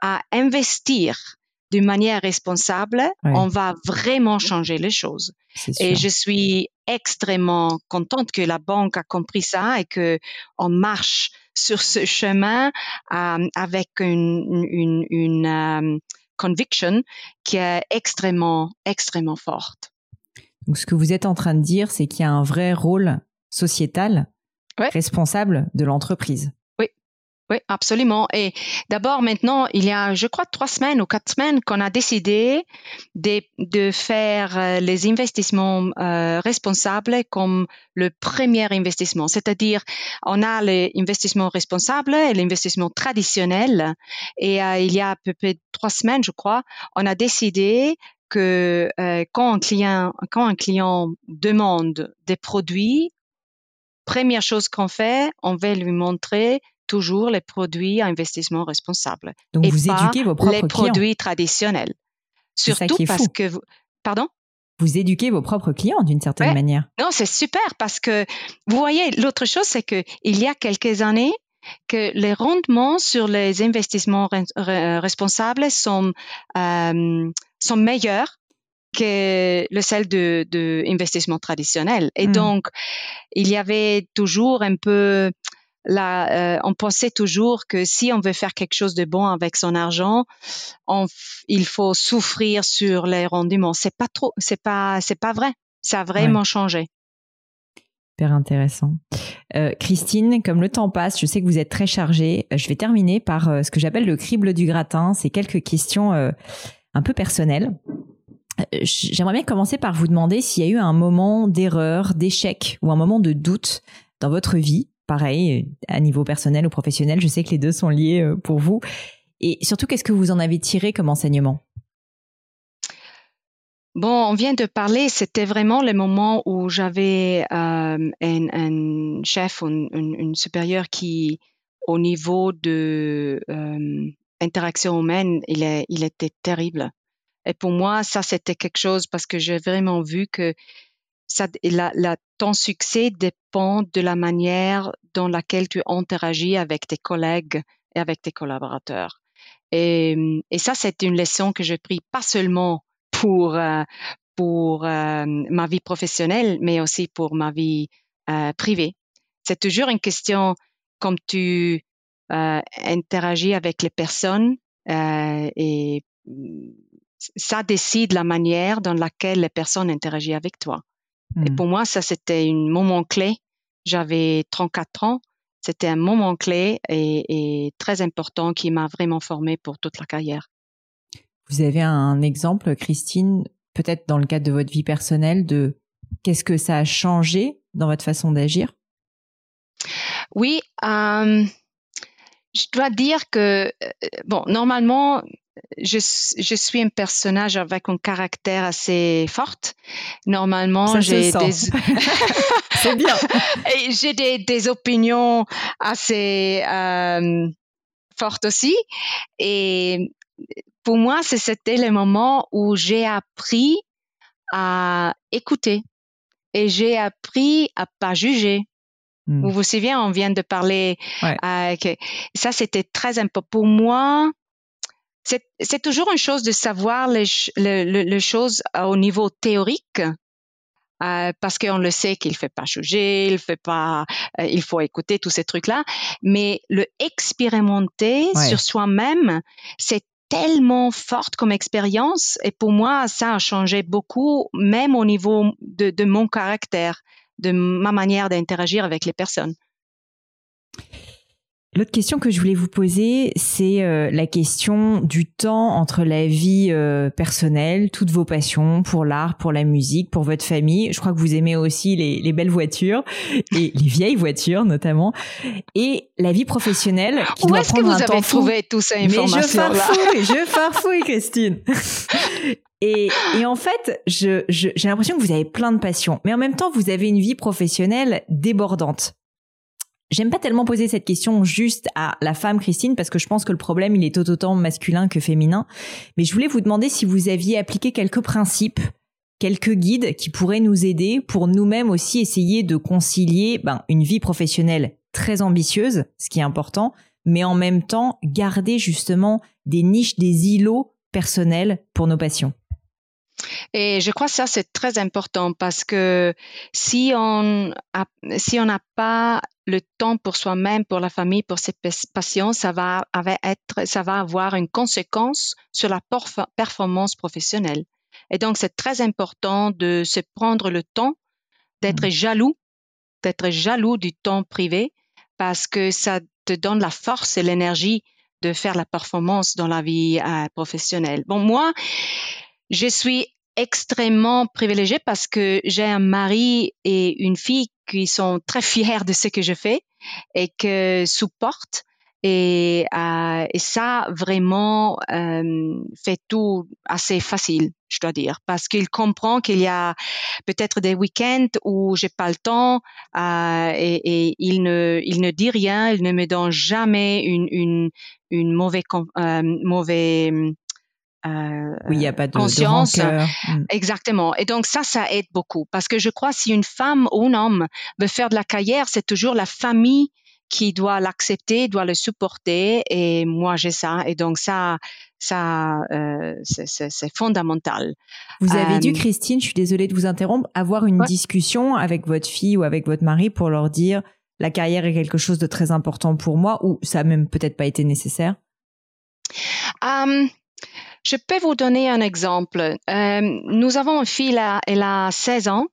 à investir d'une manière responsable, on va vraiment changer les choses. Et je suis extrêmement contente que la banque a compris ça et que on marche sur ce chemin euh, avec une, une, une euh, conviction qui est extrêmement, extrêmement forte. Donc, ce que vous êtes en train de dire, c'est qu'il y a un vrai rôle sociétal responsable de l'entreprise. Oui, absolument. Et d'abord, maintenant, il y a, je crois, trois semaines ou quatre semaines qu'on a décidé de, faire euh, les investissements euh, responsables comme le premier investissement. C'est-à-dire, on a l'investissement responsable et l'investissement traditionnel. Et euh, il y a à peu près trois semaines, je crois, on a décidé que quand, un client, quand un client demande des produits, première chose qu'on fait, on va lui montrer toujours les produits à investissement responsable. Donc vous éduquez vos propres les produits traditionnels. Surtout parce que vous... Pardon? Vous éduquez vos propres clients d'une certaine manière. Non, c'est super parce que vous voyez, l'autre chose, c'est que il y a quelques années, que les rendements sur les investissements responsables sont, euh, sont meilleurs que le celle de, de investissement traditionnel. Et hmm. donc, il y avait toujours un peu Là, euh, on pensait toujours que si on veut faire quelque chose de bon avec son argent, on, il faut souffrir sur les rendements. C'est pas trop, c'est pas, c'est pas vrai. Ça a vraiment changé. Super intéressant. Euh, Christine, comme le temps passe, je sais que vous êtes très chargée. Je vais terminer par euh, ce que j'appelle le crible du gratin. C'est quelques questions un peu personnelles. J'aimerais bien commencer par vous demander s'il y a eu un moment d'erreur, d'échec ou un moment de doute dans votre vie pareil, à niveau personnel ou professionnel, je sais que les deux sont liés euh, pour vous. Et surtout, qu'est-ce que vous en avez tiré comme enseignement? Bon, on vient de parler, c'était vraiment le moment où j'avais euh, un, chef, une, une, supérieure qui, au niveau de euh, interaction humaine, il, est, il était terrible. Et pour moi, ça, c'était quelque chose parce que j'ai vraiment vu que ton succès dépend de la manière dans laquelle tu interagis avec tes collègues et avec tes collaborateurs. Et, et ça, c'est une leçon que j'ai pris pas seulement pour euh, pour euh, ma vie professionnelle, mais aussi pour ma vie euh, privée. C'est toujours une question comme tu interagis avec les personnes et ça décide la manière dans laquelle les personnes interagissent avec toi. Et hmm. pour moi, ça, c'était un moment clé. J'avais 34 ans. C'était un moment clé et, très important qui m'a vraiment formé pour toute la carrière. Vous avez un exemple, Christine, peut-être dans le cadre de votre vie personnelle, de qu'est-ce que ça a changé dans votre façon d'agir? Oui, euh, je dois dire que, euh, bon, normalement, je, je, suis un personnage avec un caractère assez fort. Normalement, j'ai des [laughs] c'est bien. [laughs] Et j'ai des, des, opinions assez euh, fortes aussi. Et pour moi, c'était le moment où j'ai appris à écouter et j'ai appris à pas juger. Hmm. Vous vous souvenez, on vient de parler. Euh, que ça, c'était très important pour moi c'est toujours une chose de savoir les, les, choses au niveau théorique. Euh, parce qu'on le sait qu'il fait pas juger, il fait pas, euh, il faut écouter tous ces trucs-là. Mais le expérimenter sur soi-même, c'est tellement forte comme expérience. Et pour moi, ça a changé beaucoup, même au niveau de, de mon caractère, de ma manière d'interagir avec les personnes. L'autre question que je voulais vous poser, c'est euh, la question du temps entre la vie euh, personnelle, toutes vos passions pour l'art, pour la musique, pour votre famille. Je crois que vous aimez aussi les, belles voitures [laughs] et les vieilles voitures notamment, et la vie professionnelle. Qui Où est-ce que vous avez trouvé tout ça information Mais je farfouille, je [laughs] farfouille, Christine. Et, et en fait, je, j'ai l'impression que vous avez plein de passions, mais en même temps, vous avez une vie professionnelle débordante. J'aime pas tellement poser cette question juste à la femme Christine parce que je pense que le problème il est tout autant masculin que féminin. Mais je voulais vous demander si vous aviez appliqué quelques principes, quelques guides qui pourraient nous aider pour nous-mêmes aussi essayer de concilier ben, une vie professionnelle très ambitieuse, ce qui est important, mais en même temps garder justement des niches, des îlots personnels pour nos passions. Et je crois que ça, c'est très important parce que si on si on n'a pas le temps pour soi-même, pour la famille, pour ses passions, ça va, être, ça va avoir une conséquence sur la performance professionnelle. Et donc, c'est très important de se prendre le temps d'être mmh. jaloux, d'être jaloux du temps privé parce que ça te donne la force et l'énergie de faire la performance dans la vie euh, professionnelle. Bon, moi, je suis extrêmement privilégiée parce que j'ai un mari et une fille qui sont très fiers de ce que je fais et que supportent. Et, euh, et ça vraiment euh, fait tout assez facile, je dois dire, parce qu'il comprend qu'il y a peut-être des week-ends où j'ai pas le temps euh, et, et, il ne il ne dit rien, il ne me donne jamais une une, une mauvaise euh, mauvais euh, oui, il n'y a pas de, conscience. Mm. Exactement. Et donc ça, ça aide beaucoup parce que je crois si une femme ou un homme veut faire de la carrière, c'est toujours la famille qui doit l'accepter, doit le supporter. Et moi, j'ai ça. Et donc ça, ça, euh, c'est fondamental. Vous avez dû, euh, Christine, je suis désolée de vous interrompre, avoir une discussion avec votre fille ou avec votre mari pour leur dire la carrière est quelque chose de très important pour moi ou ça n'a même peut-être pas été nécessaire? Um, je peux vous donner un exemple. Euh, nous avons une fille, elle a 16 ans.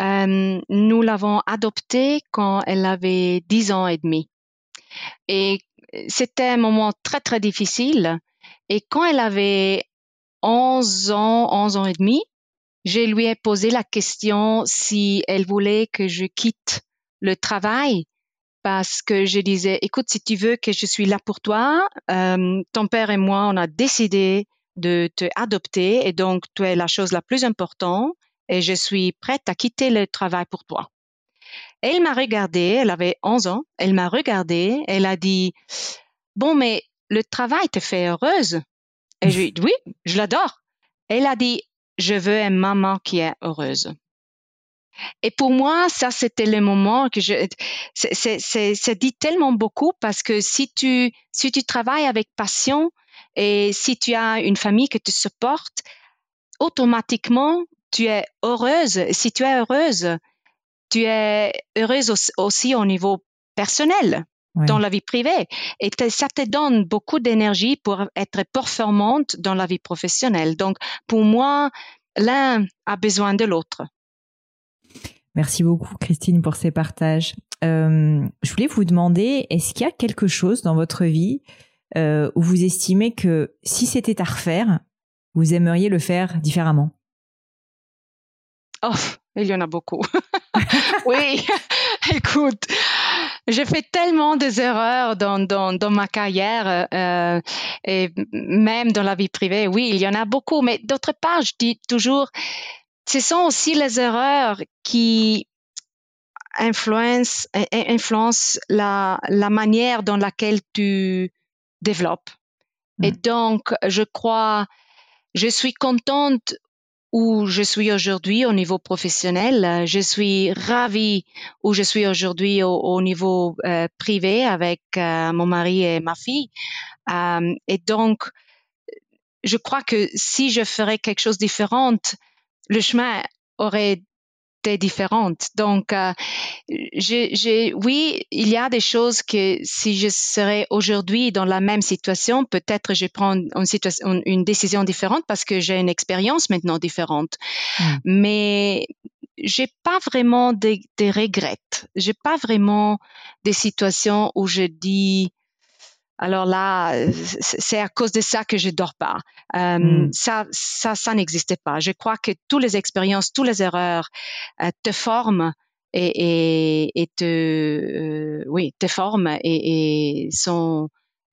Euh, nous l'avons adoptée quand elle avait 10 ans et demi. Et c'était un moment très, très difficile. Et quand elle avait 11 ans, 11 ans et demi, je lui ai posé la question si elle voulait que je quitte le travail parce que je disais, écoute, si tu veux que je suis là pour toi, euh, ton père et moi, on a décidé de te adopter et donc tu es la chose la plus importante et je suis prête à quitter le travail pour toi. Elle m'a regardé, elle avait 11 ans, elle m'a regardé, elle a dit, bon, mais le travail te fait heureuse. Et je lui ai dit, oui, je l'adore. Elle a dit, je veux une maman qui est heureuse. Et pour moi, ça, c'était le moment que je, c'est dit tellement beaucoup parce que si tu, si tu travailles avec passion, et si tu as une famille qui te supporte, automatiquement, tu es heureuse. Si tu es heureuse, tu es heureuse aussi au niveau personnel, dans la vie privée. Et ça te donne beaucoup d'énergie pour être performante dans la vie professionnelle. Donc, pour moi, l'un a besoin de l'autre. Merci beaucoup, Christine, pour ces partages. Euh, je voulais vous demander, est-ce qu'il y a quelque chose dans votre vie euh, où vous estimez que si c'était à refaire, vous aimeriez le faire différemment? Oh, il y en a beaucoup. [laughs] oui, [laughs] écoute, j'ai fait tellement des erreurs dans, dans, dans ma carrière euh, et même dans la vie privée. Oui, il y en a beaucoup, mais d'autre part, je dis toujours, ce sont aussi les erreurs qui influencent, influencent la, la manière dans laquelle tu développe. Et mm. donc, je crois, je suis contente où je suis aujourd'hui au niveau professionnel. Je suis ravie où je suis aujourd'hui au, niveau euh, privé avec euh, mon mari et ma fille. Euh, et donc, je crois que si je ferais quelque chose de différent, le chemin aurait différentes. Donc, euh, j'ai, oui, il y a des choses que si je serais aujourd'hui dans la même situation, peut-être je prends une, situation, une décision différente parce que j'ai une expérience maintenant différente. Hmm. Mais j'ai pas vraiment des, des regrets. J'ai pas vraiment des situations où je dis alors là, c'est à cause de ça que je dors pas. Euh, hmm. Ça, ça, ça n'existait pas. Je crois que toutes les expériences, toutes les erreurs euh, te forment et, et, et te, euh, oui, te forment et, et sont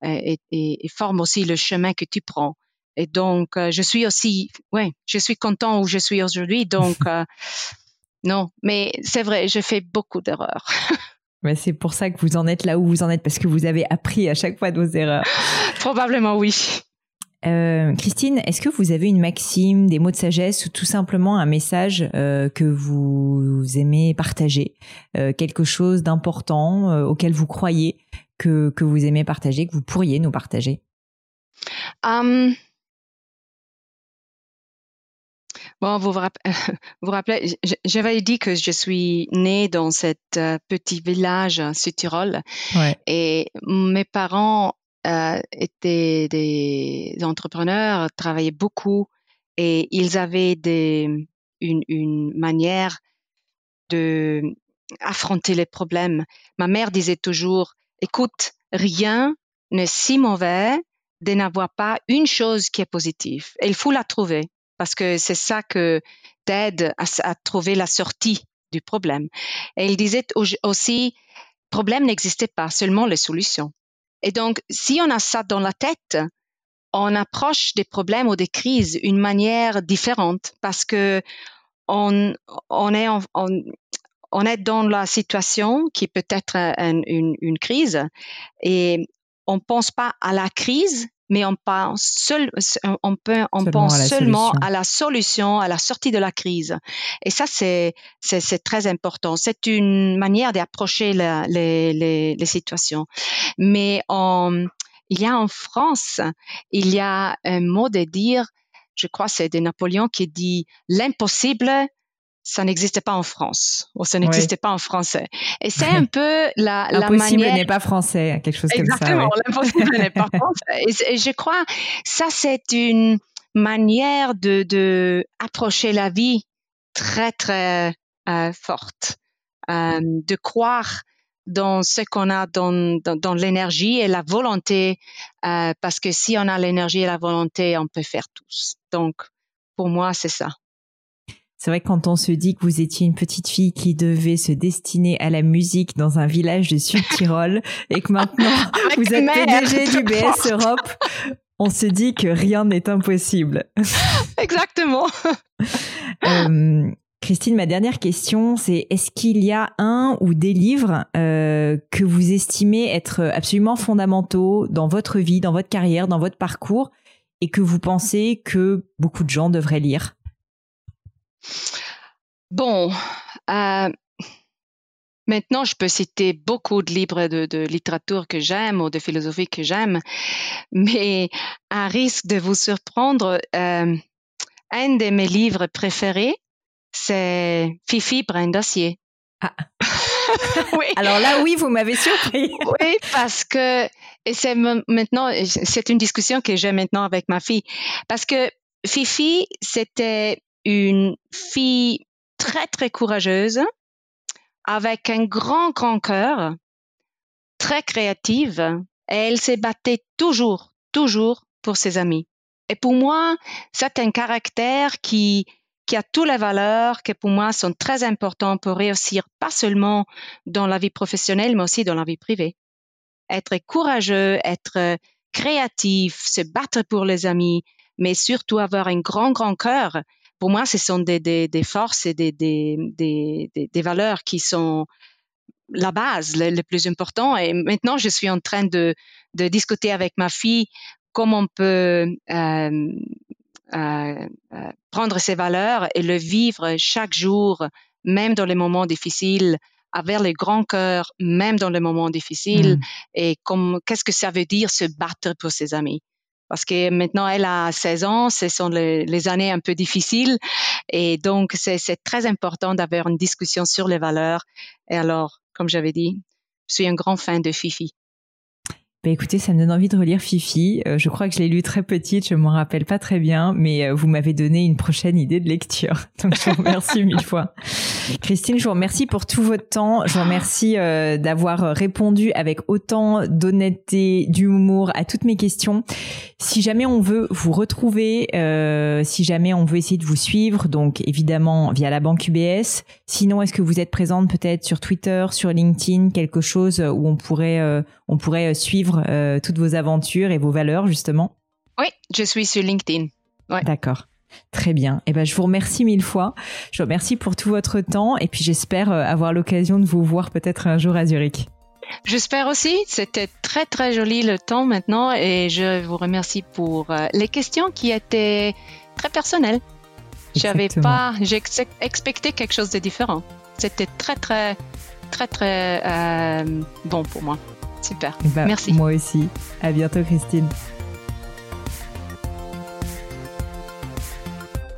et, et, forment aussi le chemin que tu prends. Et donc, je suis aussi, ouais, je suis content où je suis aujourd'hui. Donc, [laughs] non, mais c'est vrai, je fais beaucoup d'erreurs. [laughs] Mais c'est pour ça que vous en êtes là où vous en êtes, parce que vous avez appris à chaque fois de vos erreurs. [gasps] Probablement oui. Euh, Christine, est-ce que vous avez une maxime, des mots de sagesse ou tout simplement un message euh, que vous aimez partager, euh, quelque chose d'important auquel vous croyez que, que vous aimez partager, que vous pourriez nous partager? Um, Bon, vous vous, [laughs] rappelez, j'avais dit que je suis née dans cet petit village sud Tyrol et mes parents euh, étaient des entrepreneurs, travaillaient beaucoup et ils avaient des, une, une manière de affronter les problèmes. Ma mère disait toujours, écoute, rien n'est si mauvais de n'avoir pas une chose qui est positive. Et il faut la trouver parce que c'est ça que t'aide à, à, trouver la sortie du problème. Et il disait aussi, problème n'existait pas, seulement les solutions. Et donc, si on a ça dans la tête, on approche des problèmes ou des crises d'une manière différente parce que on, est dans la situation qui peut être une, une crise et on pense pas à la crise, mais on pense, seul, on peut, on pense seulement à la solution, à la sortie de la crise. Et ça, c'est, c'est, très important. C'est une manière d'approcher les, les, les, situations. Mais il y a en France, il y a un mot de dire, je crois c'est de Napoléon qui dit l'impossible ça n'existait pas en France ou ça n'existait pas en français. Et c'est un [laughs] peu la, la L'impossible n'est pas français, quelque chose comme ça. Exactement, l'impossible n'est pas [laughs] français. Et, je crois ça c'est une manière de, de approcher la vie très très euh, forte, euh, de croire dans ce qu'on a dans, dans, dans l'énergie et la volonté, euh, parce que si on a l'énergie et la volonté, on peut faire tous. Donc, pour moi, c'est ça. C'est vrai que quand on se dit que vous étiez une petite fille qui devait se destiner à la musique dans un village de Sud-Tyrol et que maintenant [laughs] vous êtes PDG du BS Europe, on se dit que rien n'est impossible. [laughs] Exactement. [laughs] Euh, Christine, ma dernière question, c'est est-ce qu'il y a un ou des livres euh, que vous estimez être absolument fondamentaux dans votre vie, dans votre carrière, dans votre parcours et que vous pensez que beaucoup de gens devraient lire? Bon, euh, maintenant, je peux citer beaucoup de livres de, littérature que j'aime ou de philosophie que j'aime, mais à risque de vous surprendre, euh, un de mes livres préférés, c'est Fifi Brin d'acier. Ah. [laughs] oui. Alors là, oui, vous m'avez surpris. [laughs] oui, parce que, et c'est maintenant, c'est une discussion que j'ai maintenant avec ma fille, parce que Fifi, c'était une fille très, très courageuse, avec un grand, grand cœur, très créative, et elle s'est battue toujours, toujours pour ses amis. Et pour moi, c'est un caractère qui, qui a toutes les valeurs qui pour moi sont très importantes pour réussir, pas seulement dans la vie professionnelle, mais aussi dans la vie privée. Être courageux, être créatif, se battre pour les amis, mais surtout avoir un grand, grand cœur pour moi, ce sont des, des, des forces et des, valeurs qui sont la base, le, plus important. Et maintenant, je suis en train de, de discuter avec ma fille comment on peut euh, euh, euh, prendre ces valeurs et le vivre chaque jour, même dans les moments difficiles, avec le grand cœur, même dans les moments difficiles. Mm. Et comme, qu'est-ce que ça veut dire se battre pour ses amis? Parce que maintenant elle a 16 ans, ce sont les, années un peu difficiles et donc c'est très important d'avoir une discussion sur les valeurs. Et alors, comme j'avais dit, je suis un grand fan de Fifi. Bah écoutez, ça me donne envie de relire Fifi. Euh, je crois que je l'ai lu très petite, je m'en rappelle pas très bien, mais euh, vous m'avez donné une prochaine idée de lecture. [laughs] Donc je vous remercie [laughs] mille fois. Christine, je vous remercie pour tout votre temps. Je vous remercie euh, d'avoir répondu avec autant d'honnêteté, d'humour à toutes mes questions. Si jamais on veut vous retrouver, si jamais on veut essayer de vous suivre, donc évidemment via la banque UBS. Sinon, est-ce que vous êtes présente peut-être sur Twitter, sur LinkedIn, quelque chose où on pourrait on pourrait suivre euh, toutes vos aventures et vos valeurs justement Oui, je suis sur LinkedIn. D'accord. Très bien. Et eh ben, je vous remercie mille fois. Je vous remercie pour tout votre temps et puis j'espère euh, avoir l'occasion de vous voir peut-être un jour à Zurich. J'espère aussi. C'était très très joli le temps maintenant et je vous remercie pour euh, les questions qui étaient très personnelles. J'avais pas, j'ai expecté quelque chose de différent. C'était très très très très euh, bon pour moi. Super. Ben, Merci. Moi aussi. À bientôt, Christine.